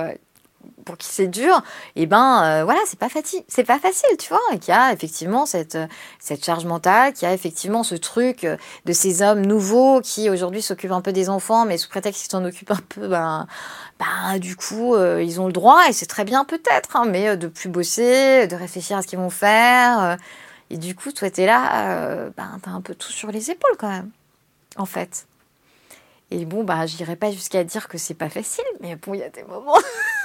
pour qui c'est dur, et eh ben euh, voilà, c'est pas facile, c'est pas facile, tu vois, et a effectivement cette cette charge mentale, qu'il y a effectivement ce truc de ces hommes nouveaux qui aujourd'hui s'occupent un peu des enfants, mais sous prétexte qu'ils s'en occupent un peu, ben ben du coup euh, ils ont le droit et c'est très bien peut-être, hein, mais euh, de plus bosser, de réfléchir à ce qu'ils vont faire, et du coup toi t'es là, ben t'as un peu tout sur les épaules quand même, en fait. Et bon, bah, j'irai pas jusqu'à dire que c'est pas facile, mais bon, il y a des moments.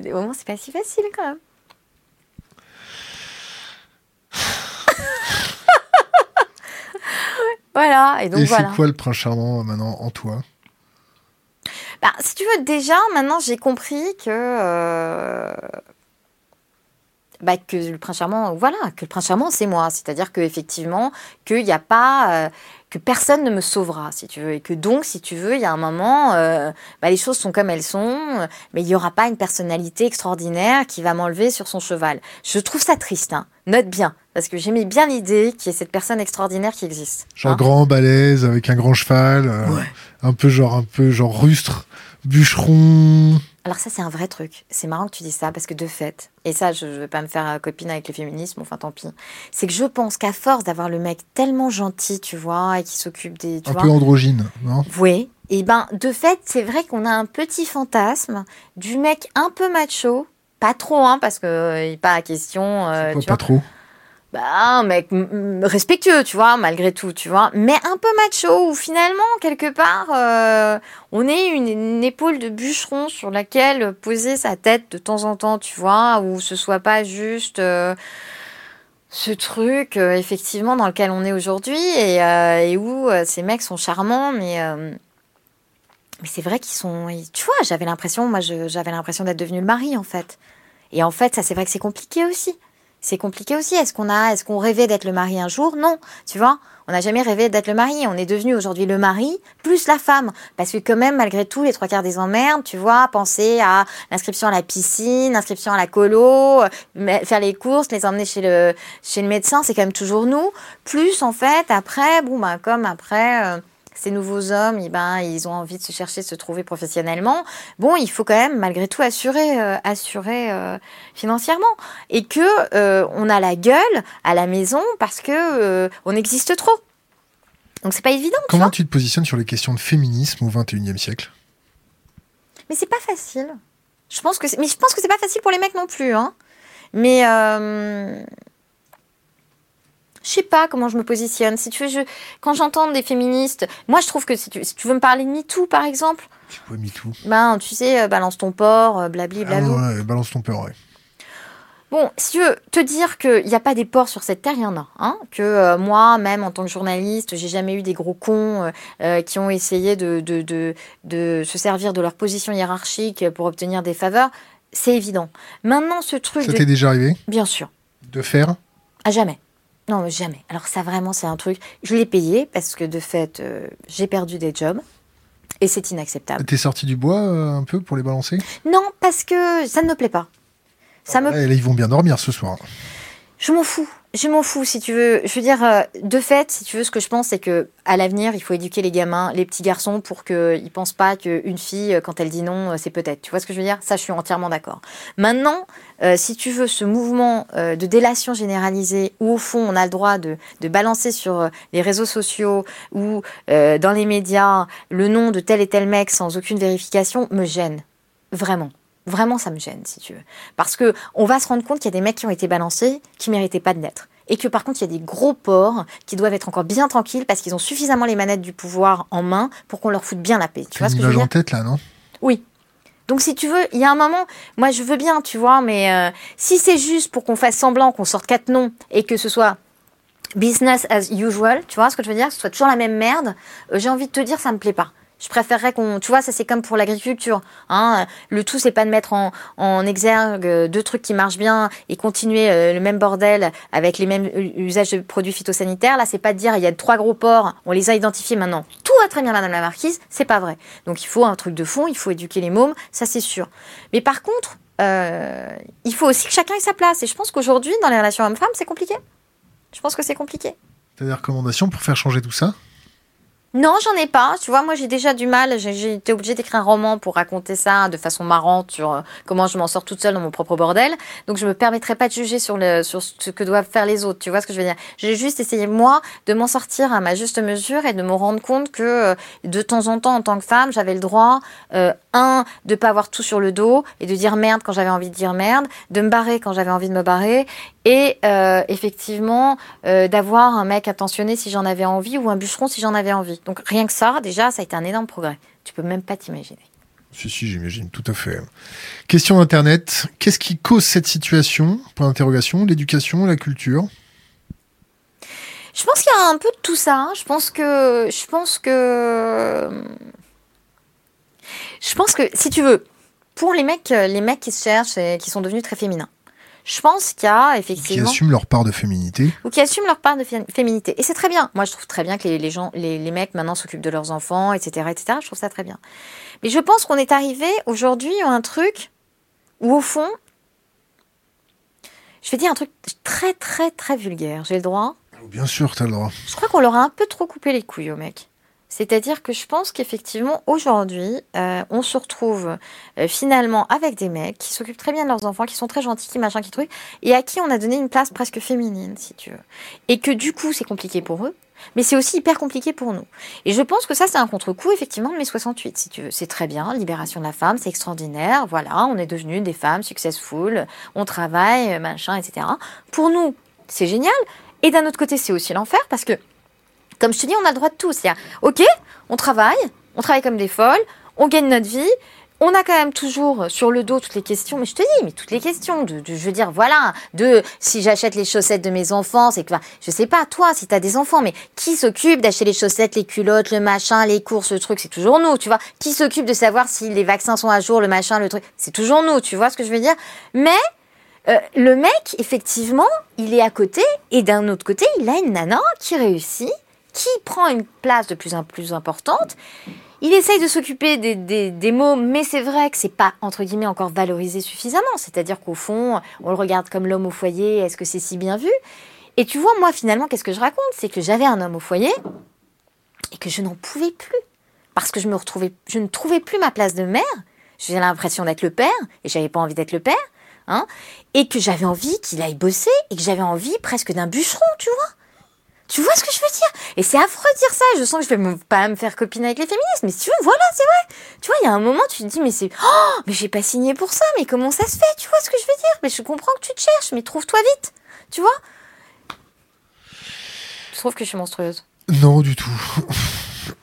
Des moments, c'est pas si facile quand même. voilà. Et donc et c'est quoi le prince charmant maintenant en toi? Bah, Si tu veux, déjà, maintenant j'ai compris que. Euh, bah, que le prince charmant, voilà, que le prince charmant, c'est moi. C'est-à-dire qu'effectivement, qu'il n'y a pas. Euh, que personne ne me sauvera, si tu veux. Et que donc, si tu veux, il y a un moment, euh, bah, les choses sont comme elles sont, mais il n'y aura pas une personnalité extraordinaire qui va m'enlever sur son cheval. Je trouve ça triste, hein. Note bien, parce que j'aimais bien l'idée qu'il y ait cette personne extraordinaire qui existe. Genre hein. grand, balèze, avec un grand cheval, euh, un peu genre, un peu genre rustre, bûcheron. Alors ça, c'est un vrai truc. C'est marrant que tu dis ça, parce que de fait, et ça, je ne vais pas me faire copine avec le féminisme, enfin tant pis, c'est que je pense qu'à force d'avoir le mec tellement gentil, tu vois, et qui s'occupe des... un peu androgyne, non? Oui. Et ben, de fait, c'est vrai qu'on a un petit fantasme du mec un peu macho, pas trop, hein, parce que euh, pas à question... Euh, pas trop? Bah, un mec respectueux, tu vois, malgré tout, tu vois, mais un peu macho, où finalement, quelque part, euh, on est une, épaule de bûcheron sur laquelle poser sa tête de temps en temps, tu vois, où ce soit pas juste euh, ce truc, euh, effectivement, dans lequel on est aujourd'hui, et, où ces mecs sont charmants, mais... mais c'est vrai qu'ils sont... Tu vois, j'avais l'impression, moi, j'avais l'impression d'être devenu le mari, en fait. Et en fait, ça, c'est vrai que c'est compliqué aussi c'est compliqué aussi. Est-ce qu'on a, est-ce qu'on rêvait d'être le mari un jour? Non, tu vois. On n'a jamais rêvé d'être le mari. On est devenu aujourd'hui le mari plus la femme. Parce que quand même, malgré tout, les trois quarts des emmerdes, tu vois, penser à l'inscription à la piscine, l'inscription à la colo, faire les courses, les emmener chez le, chez le médecin, c'est quand même toujours nous. Plus, en fait, après, bon, bah, comme après, euh, ces nouveaux hommes, eh ben, ils ont envie de se chercher, de se trouver professionnellement. Bon, il faut quand même, malgré tout, assurer, euh, assurer euh, financièrement. Et que euh, on a la gueule à la maison parce que on existe trop. Donc c'est pas évident. Comment tu, te positionnes sur les questions de féminisme au XXIe siècle? Mais c'est pas facile. Je pense que, mais je pense que c'est pas facile pour les mecs non plus. Hein. Mais je sais pas comment je me positionne. Si tu veux, je, quand j'entends des féministes, moi je trouve que si tu, si tu veux me parler de MeToo par exemple. Ouais, MeToo? Ben, tu sais, euh, balance ton porc, euh, blabli, blabli. Ah ouais, balance ton porc, ouais. Bon, si tu veux te dire qu'il n'y a pas des porcs sur cette terre, il y en a. Hein que euh, moi, même en tant que journaliste, j'ai jamais eu des gros cons qui ont essayé de, de, de, de, se servir de leur position hiérarchique pour obtenir des faveurs. C'est évident. Maintenant, ce truc. Ça t'est déjà arrivé? Bien sûr. De faire? À jamais. Non, jamais. Alors ça vraiment, c'est un truc. Je l'ai payé parce que de fait, euh, j'ai perdu des jobs. Et c'est inacceptable. T'es sorti du bois euh, un peu pour les balancer? Non, parce que ça ne me plaît pas. Ça me... ils vont bien dormir ce soir. Je m'en fous. Je m'en fous, si tu veux. Je veux dire, euh, de fait, si tu veux, ce que je pense, c'est que à l'avenir, il faut éduquer les gamins, les petits garçons, pour qu'ils pensent pas qu'une fille, quand elle dit non, c'est peut-être. Tu vois ce que je veux dire? Ça, je suis entièrement d'accord. Maintenant, euh, si tu veux, ce mouvement euh, de délation généralisée, où au fond, on a le droit de, de balancer sur les réseaux sociaux ou dans les médias le nom de tel et tel mec sans aucune vérification, me gêne. Vraiment. Vraiment, ça me gêne, si tu veux. Parce que on va se rendre compte qu'il y a des mecs qui ont été balancés qui méritaient pas de naître. Et que par contre, il y a des gros porcs qui doivent être encore bien tranquilles parce qu'ils ont suffisamment les manettes du pouvoir en main pour qu'on leur foute bien la paix. Tu vois ce que je veux dire en tête là, non? Oui. Donc si tu veux, il y a un moment, moi je veux bien, tu vois, mais euh, si c'est juste pour qu'on fasse semblant qu'on sorte quatre noms et que ce soit business as usual, tu vois ce que je veux dire, que ce soit toujours la même merde, euh, j'ai envie de te dire, ça me plaît pas. Je préférerais qu'on, tu vois, ça c'est comme pour l'agriculture. Hein. Le tout c'est pas de mettre en, en, exergue deux trucs qui marchent bien et continuer euh, le même bordel avec les mêmes usages de produits phytosanitaires. Là c'est pas de dire il y a trois gros porcs, on les a identifiés maintenant. Tout va très bien, Madame la Marquise. C'est pas vrai. Donc il faut un truc de fond, il faut éduquer les mômes, ça c'est sûr. Mais par contre, euh, il faut aussi que chacun ait sa place. Et je pense qu'aujourd'hui dans les relations hommes-femmes c'est compliqué. Je pense que c'est compliqué. T'as des recommandations pour faire changer tout ça non, j'en ai pas. Tu vois, moi, j'ai déjà du mal. J'ai été obligée d'écrire un roman pour raconter ça de façon marrante sur euh, comment je m'en sors toute seule dans mon propre bordel. Donc, je me permettrai pas de juger sur, le, sur ce que doivent faire les autres. Tu vois ce que je veux dire? J'ai juste essayé, moi, de m'en sortir à ma juste mesure et de me rendre compte que euh, de temps en temps, en tant que femme, j'avais le droit, euh, un, de pas avoir tout sur le dos et de dire merde quand j'avais envie de dire merde, de me barrer quand j'avais envie de me barrer et euh, effectivement euh, d'avoir un mec attentionné si j'en avais envie ou un bûcheron si j'en avais envie. Donc rien que ça, déjà, ça a été un énorme progrès. Tu peux même pas t'imaginer. Si, si, j'imagine, tout à fait. Question d'Internet. Qu'est-ce qui cause cette situation? Point d'interrogation. L'éducation, la culture? Je pense qu'il y a un peu de tout ça. Hein. Je pense que... Je pense que... Je pense que, si tu veux, pour les mecs, les mecs qui se cherchent et qui sont devenus très féminins, je pense qu'il y a effectivement. Qui assument leur part de féminité. Ou qui assument leur part de féminité. Et c'est très bien. Moi, je trouve très bien que les, gens, les, les, mecs maintenant s'occupent de leurs enfants, etc., etc. Je trouve ça très bien. Mais je pense qu'on est arrivé aujourd'hui à un truc où, au fond, je vais dire un truc très, très, très vulgaire. J'ai le droit? Bien sûr, tu as le droit. Je crois qu'on leur a un peu trop coupé les couilles aux mecs. C'est-à-dire que je pense qu'effectivement, aujourd'hui, euh, on se retrouve euh, finalement avec des mecs qui s'occupent très bien de leurs enfants, qui sont très gentils, qui machin, qui truc, et à qui on a donné une place presque féminine, si tu veux. Et que du coup, c'est compliqué pour eux, mais c'est aussi hyper compliqué pour nous. Et je pense que ça, c'est un contre-coup, effectivement, de mai 68, si tu veux. C'est très bien, libération de la femme, c'est extraordinaire, voilà, on est devenus des femmes successful, on travaille, machin, etc. Pour nous, c'est génial. Et d'un autre côté, c'est aussi l'enfer, parce que comme je te dis, on a le droit de tout. Ok, on travaille, on travaille comme des folles, on gagne notre vie, on a quand même toujours sur le dos toutes les questions, mais je te dis, mais toutes les questions, de, je veux dire, voilà, de si j'achète les chaussettes de mes enfants, c'est que, je sais pas, toi, si tu as des enfants, mais qui s'occupe d'acheter les chaussettes, les culottes, le machin, les courses, le truc, c'est toujours nous, tu vois. Qui s'occupe de savoir si les vaccins sont à jour, le machin, le truc, c'est toujours nous, tu vois ce que je veux dire? Mais, euh, le mec, effectivement, il est à côté, et d'un autre côté, il a une nana qui réussit qui prend une place de plus en plus importante. Il essaye de s'occuper des, mots, mais c'est vrai que c'est pas, entre guillemets, encore valorisé suffisamment. C'est-à-dire qu'au fond, on le regarde comme l'homme au foyer, est-ce que c'est si bien vu? Et tu vois, moi, finalement, qu'est-ce que je raconte? C'est que j'avais un homme au foyer, et que je n'en pouvais plus. Parce que je, me retrouvais, je ne trouvais plus ma place de mère. J'avais l'impression d'être le père, et j'avais pas envie d'être le père. Hein, et que j'avais envie qu'il aille bosser, et que j'avais envie presque d'un bûcheron, tu vois. Tu vois ce que je veux dire? Et c'est affreux de dire ça. Je sens que je vais pas me faire copine avec les féministes. Mais si tu veux, voilà, c'est vrai. Tu vois, il y a un moment, tu te dis, mais c'est... Oh, mais j'ai pas signé pour ça. Mais comment ça se fait? Tu vois ce que je veux dire? Mais je comprends que tu te cherches. Mais trouve-toi vite. Tu vois? Tu trouves que je suis monstrueuse Non, du tout.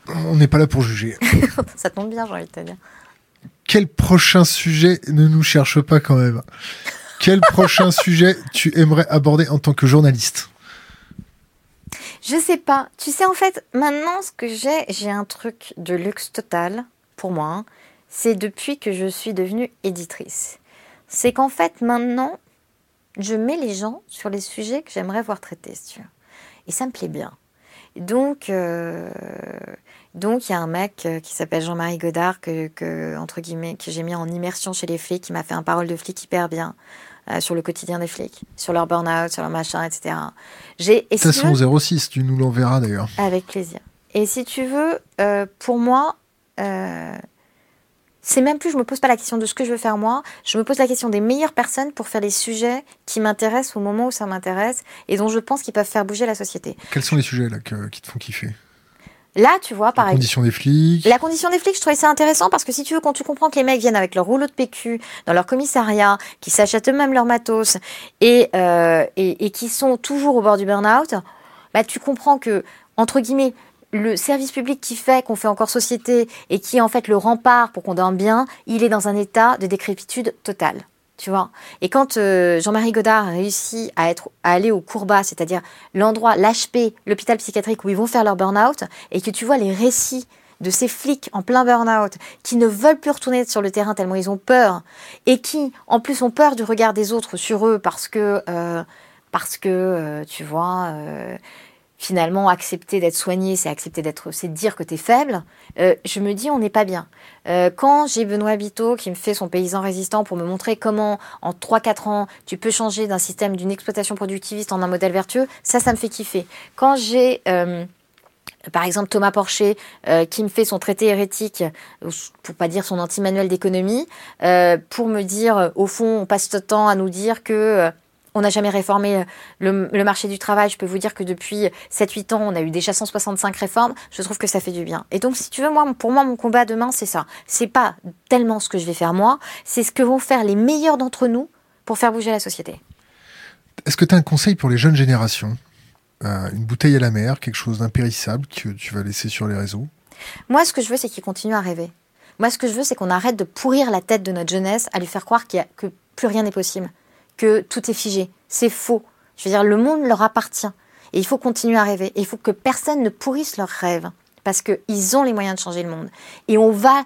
On n'est pas là pour juger. ça tombe bien, j'ai envie de te dire. Quel prochain sujet ne nous cherche pas quand même? Quel prochain sujet tu aimerais aborder en tant que journaliste? Je sais pas. Tu sais, en fait, maintenant, ce que j'ai, j'ai un truc de luxe total pour moi. Hein. C'est depuis que je suis devenue éditrice. C'est qu'en fait, maintenant, je mets les gens sur les sujets que j'aimerais voir traités, tu. Et ça me plaît bien. Donc, euh, donc il y a un mec euh, qui s'appelle Jean-Marie Godard que, entre guillemets que j'ai mis en immersion chez les flics, qui m'a fait un parole de flic hyper bien. Euh, sur le quotidien des flics, sur leur burn-out, sur leur machin, etc. J'ai, et 06, tu nous l'enverras d'ailleurs. Avec plaisir. Et si tu veux, euh, pour moi, euh, c'est même plus, je me pose pas la question de ce que je veux faire moi, je me pose la question des meilleures personnes pour faire les sujets qui m'intéressent au moment où ça m'intéresse et dont je pense qu'ils peuvent faire bouger la société. Quels sont les sujets là qui te font kiffer? Là, tu vois, par exemple. La condition des flics. La condition des flics, je trouvais ça intéressant parce que si tu veux, quand tu comprends que les mecs viennent avec leur rouleau de PQ dans leur commissariat, qui s'achètent eux-mêmes leur matos et, euh, et, et, qui sont toujours au bord du burn-out, bah, tu comprends que, entre guillemets, le service public qui fait qu'on fait encore société et qui est en fait le rempart pour qu'on dorme bien, il est dans un état de décrépitude totale tu vois. Et quand euh, Jean-Marie Godard a réussi à, être, à aller au Courbat, c'est-à-dire l'endroit, l'HP, l'hôpital psychiatrique où ils vont faire leur burn-out, et que tu vois les récits de ces flics en plein burn-out qui ne veulent plus retourner sur le terrain tellement ils ont peur, et qui en plus ont peur du regard des autres sur eux parce que, euh, parce que euh, tu vois, finalement accepter d'être soigné, c'est accepter d'être, c'est dire que tu es faible, euh, je me dis on n'est pas bien. Euh, quand j'ai Benoît Biteau qui me fait son paysan résistant pour me montrer comment en 3-4 ans tu peux changer d'un système d'une exploitation productiviste en un modèle vertueux, ça, ça me fait kiffer. Quand j'ai euh, par exemple Thomas Porcher qui me fait son traité hérétique, pour pas dire son anti-manuel d'économie, pour me dire au fond on passe ce temps à nous dire que on n'a jamais réformé euh, le, marché du travail. Je peux vous dire que depuis 7-8 ans, on a eu déjà 165 réformes. Je trouve que ça fait du bien. Et donc, si tu veux, moi, pour moi, mon combat demain, c'est ça. C'est pas tellement ce que je vais faire moi, c'est ce que vont faire les meilleurs d'entre nous pour faire bouger la société. Est-ce que tu as un conseil pour les jeunes générations? Euh, Une bouteille à la mer, quelque chose d'impérissable que tu vas laisser sur les réseaux? Moi, ce que je veux, c'est qu'ils continuent à rêver. Moi, ce que je veux, c'est qu'on arrête de pourrir la tête de notre jeunesse à lui faire croire qu'il que plus rien n'est possible que tout est figé. C'est faux. Je veux dire, le monde leur appartient. Et il faut continuer à rêver. Et il faut que personne ne pourrisse leurs rêves. Parce qu'ils ont les moyens de changer le monde. Et on va,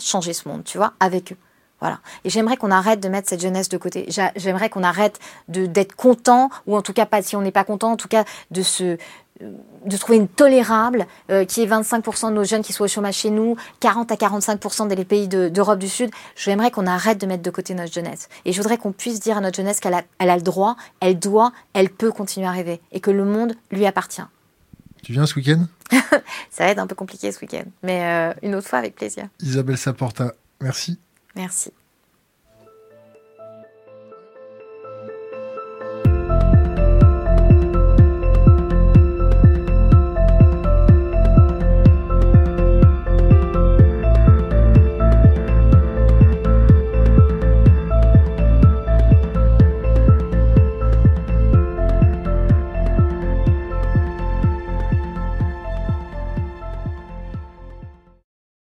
changer ce monde, tu vois, avec eux. Voilà. Et j'aimerais qu'on arrête de mettre cette jeunesse de côté. J'aimerais qu'on arrête d'être content, ou en tout cas pas si on n'est pas content, en tout cas de se de trouver une tolérable, euh, qui est 25% de nos jeunes qui soient au chômage chez nous, 40 à 45% des pays d'Europe du Sud. J'aimerais qu'on arrête de mettre de côté notre jeunesse. Et je voudrais qu'on puisse dire à notre jeunesse qu'elle a, elle a le droit, elle doit, elle peut continuer à rêver. Et que le monde lui appartient. Tu viens ce week-end? Ça va être un peu compliqué ce week-end. Mais euh, une autre fois avec plaisir. Isabelle Saporta, merci. Merci.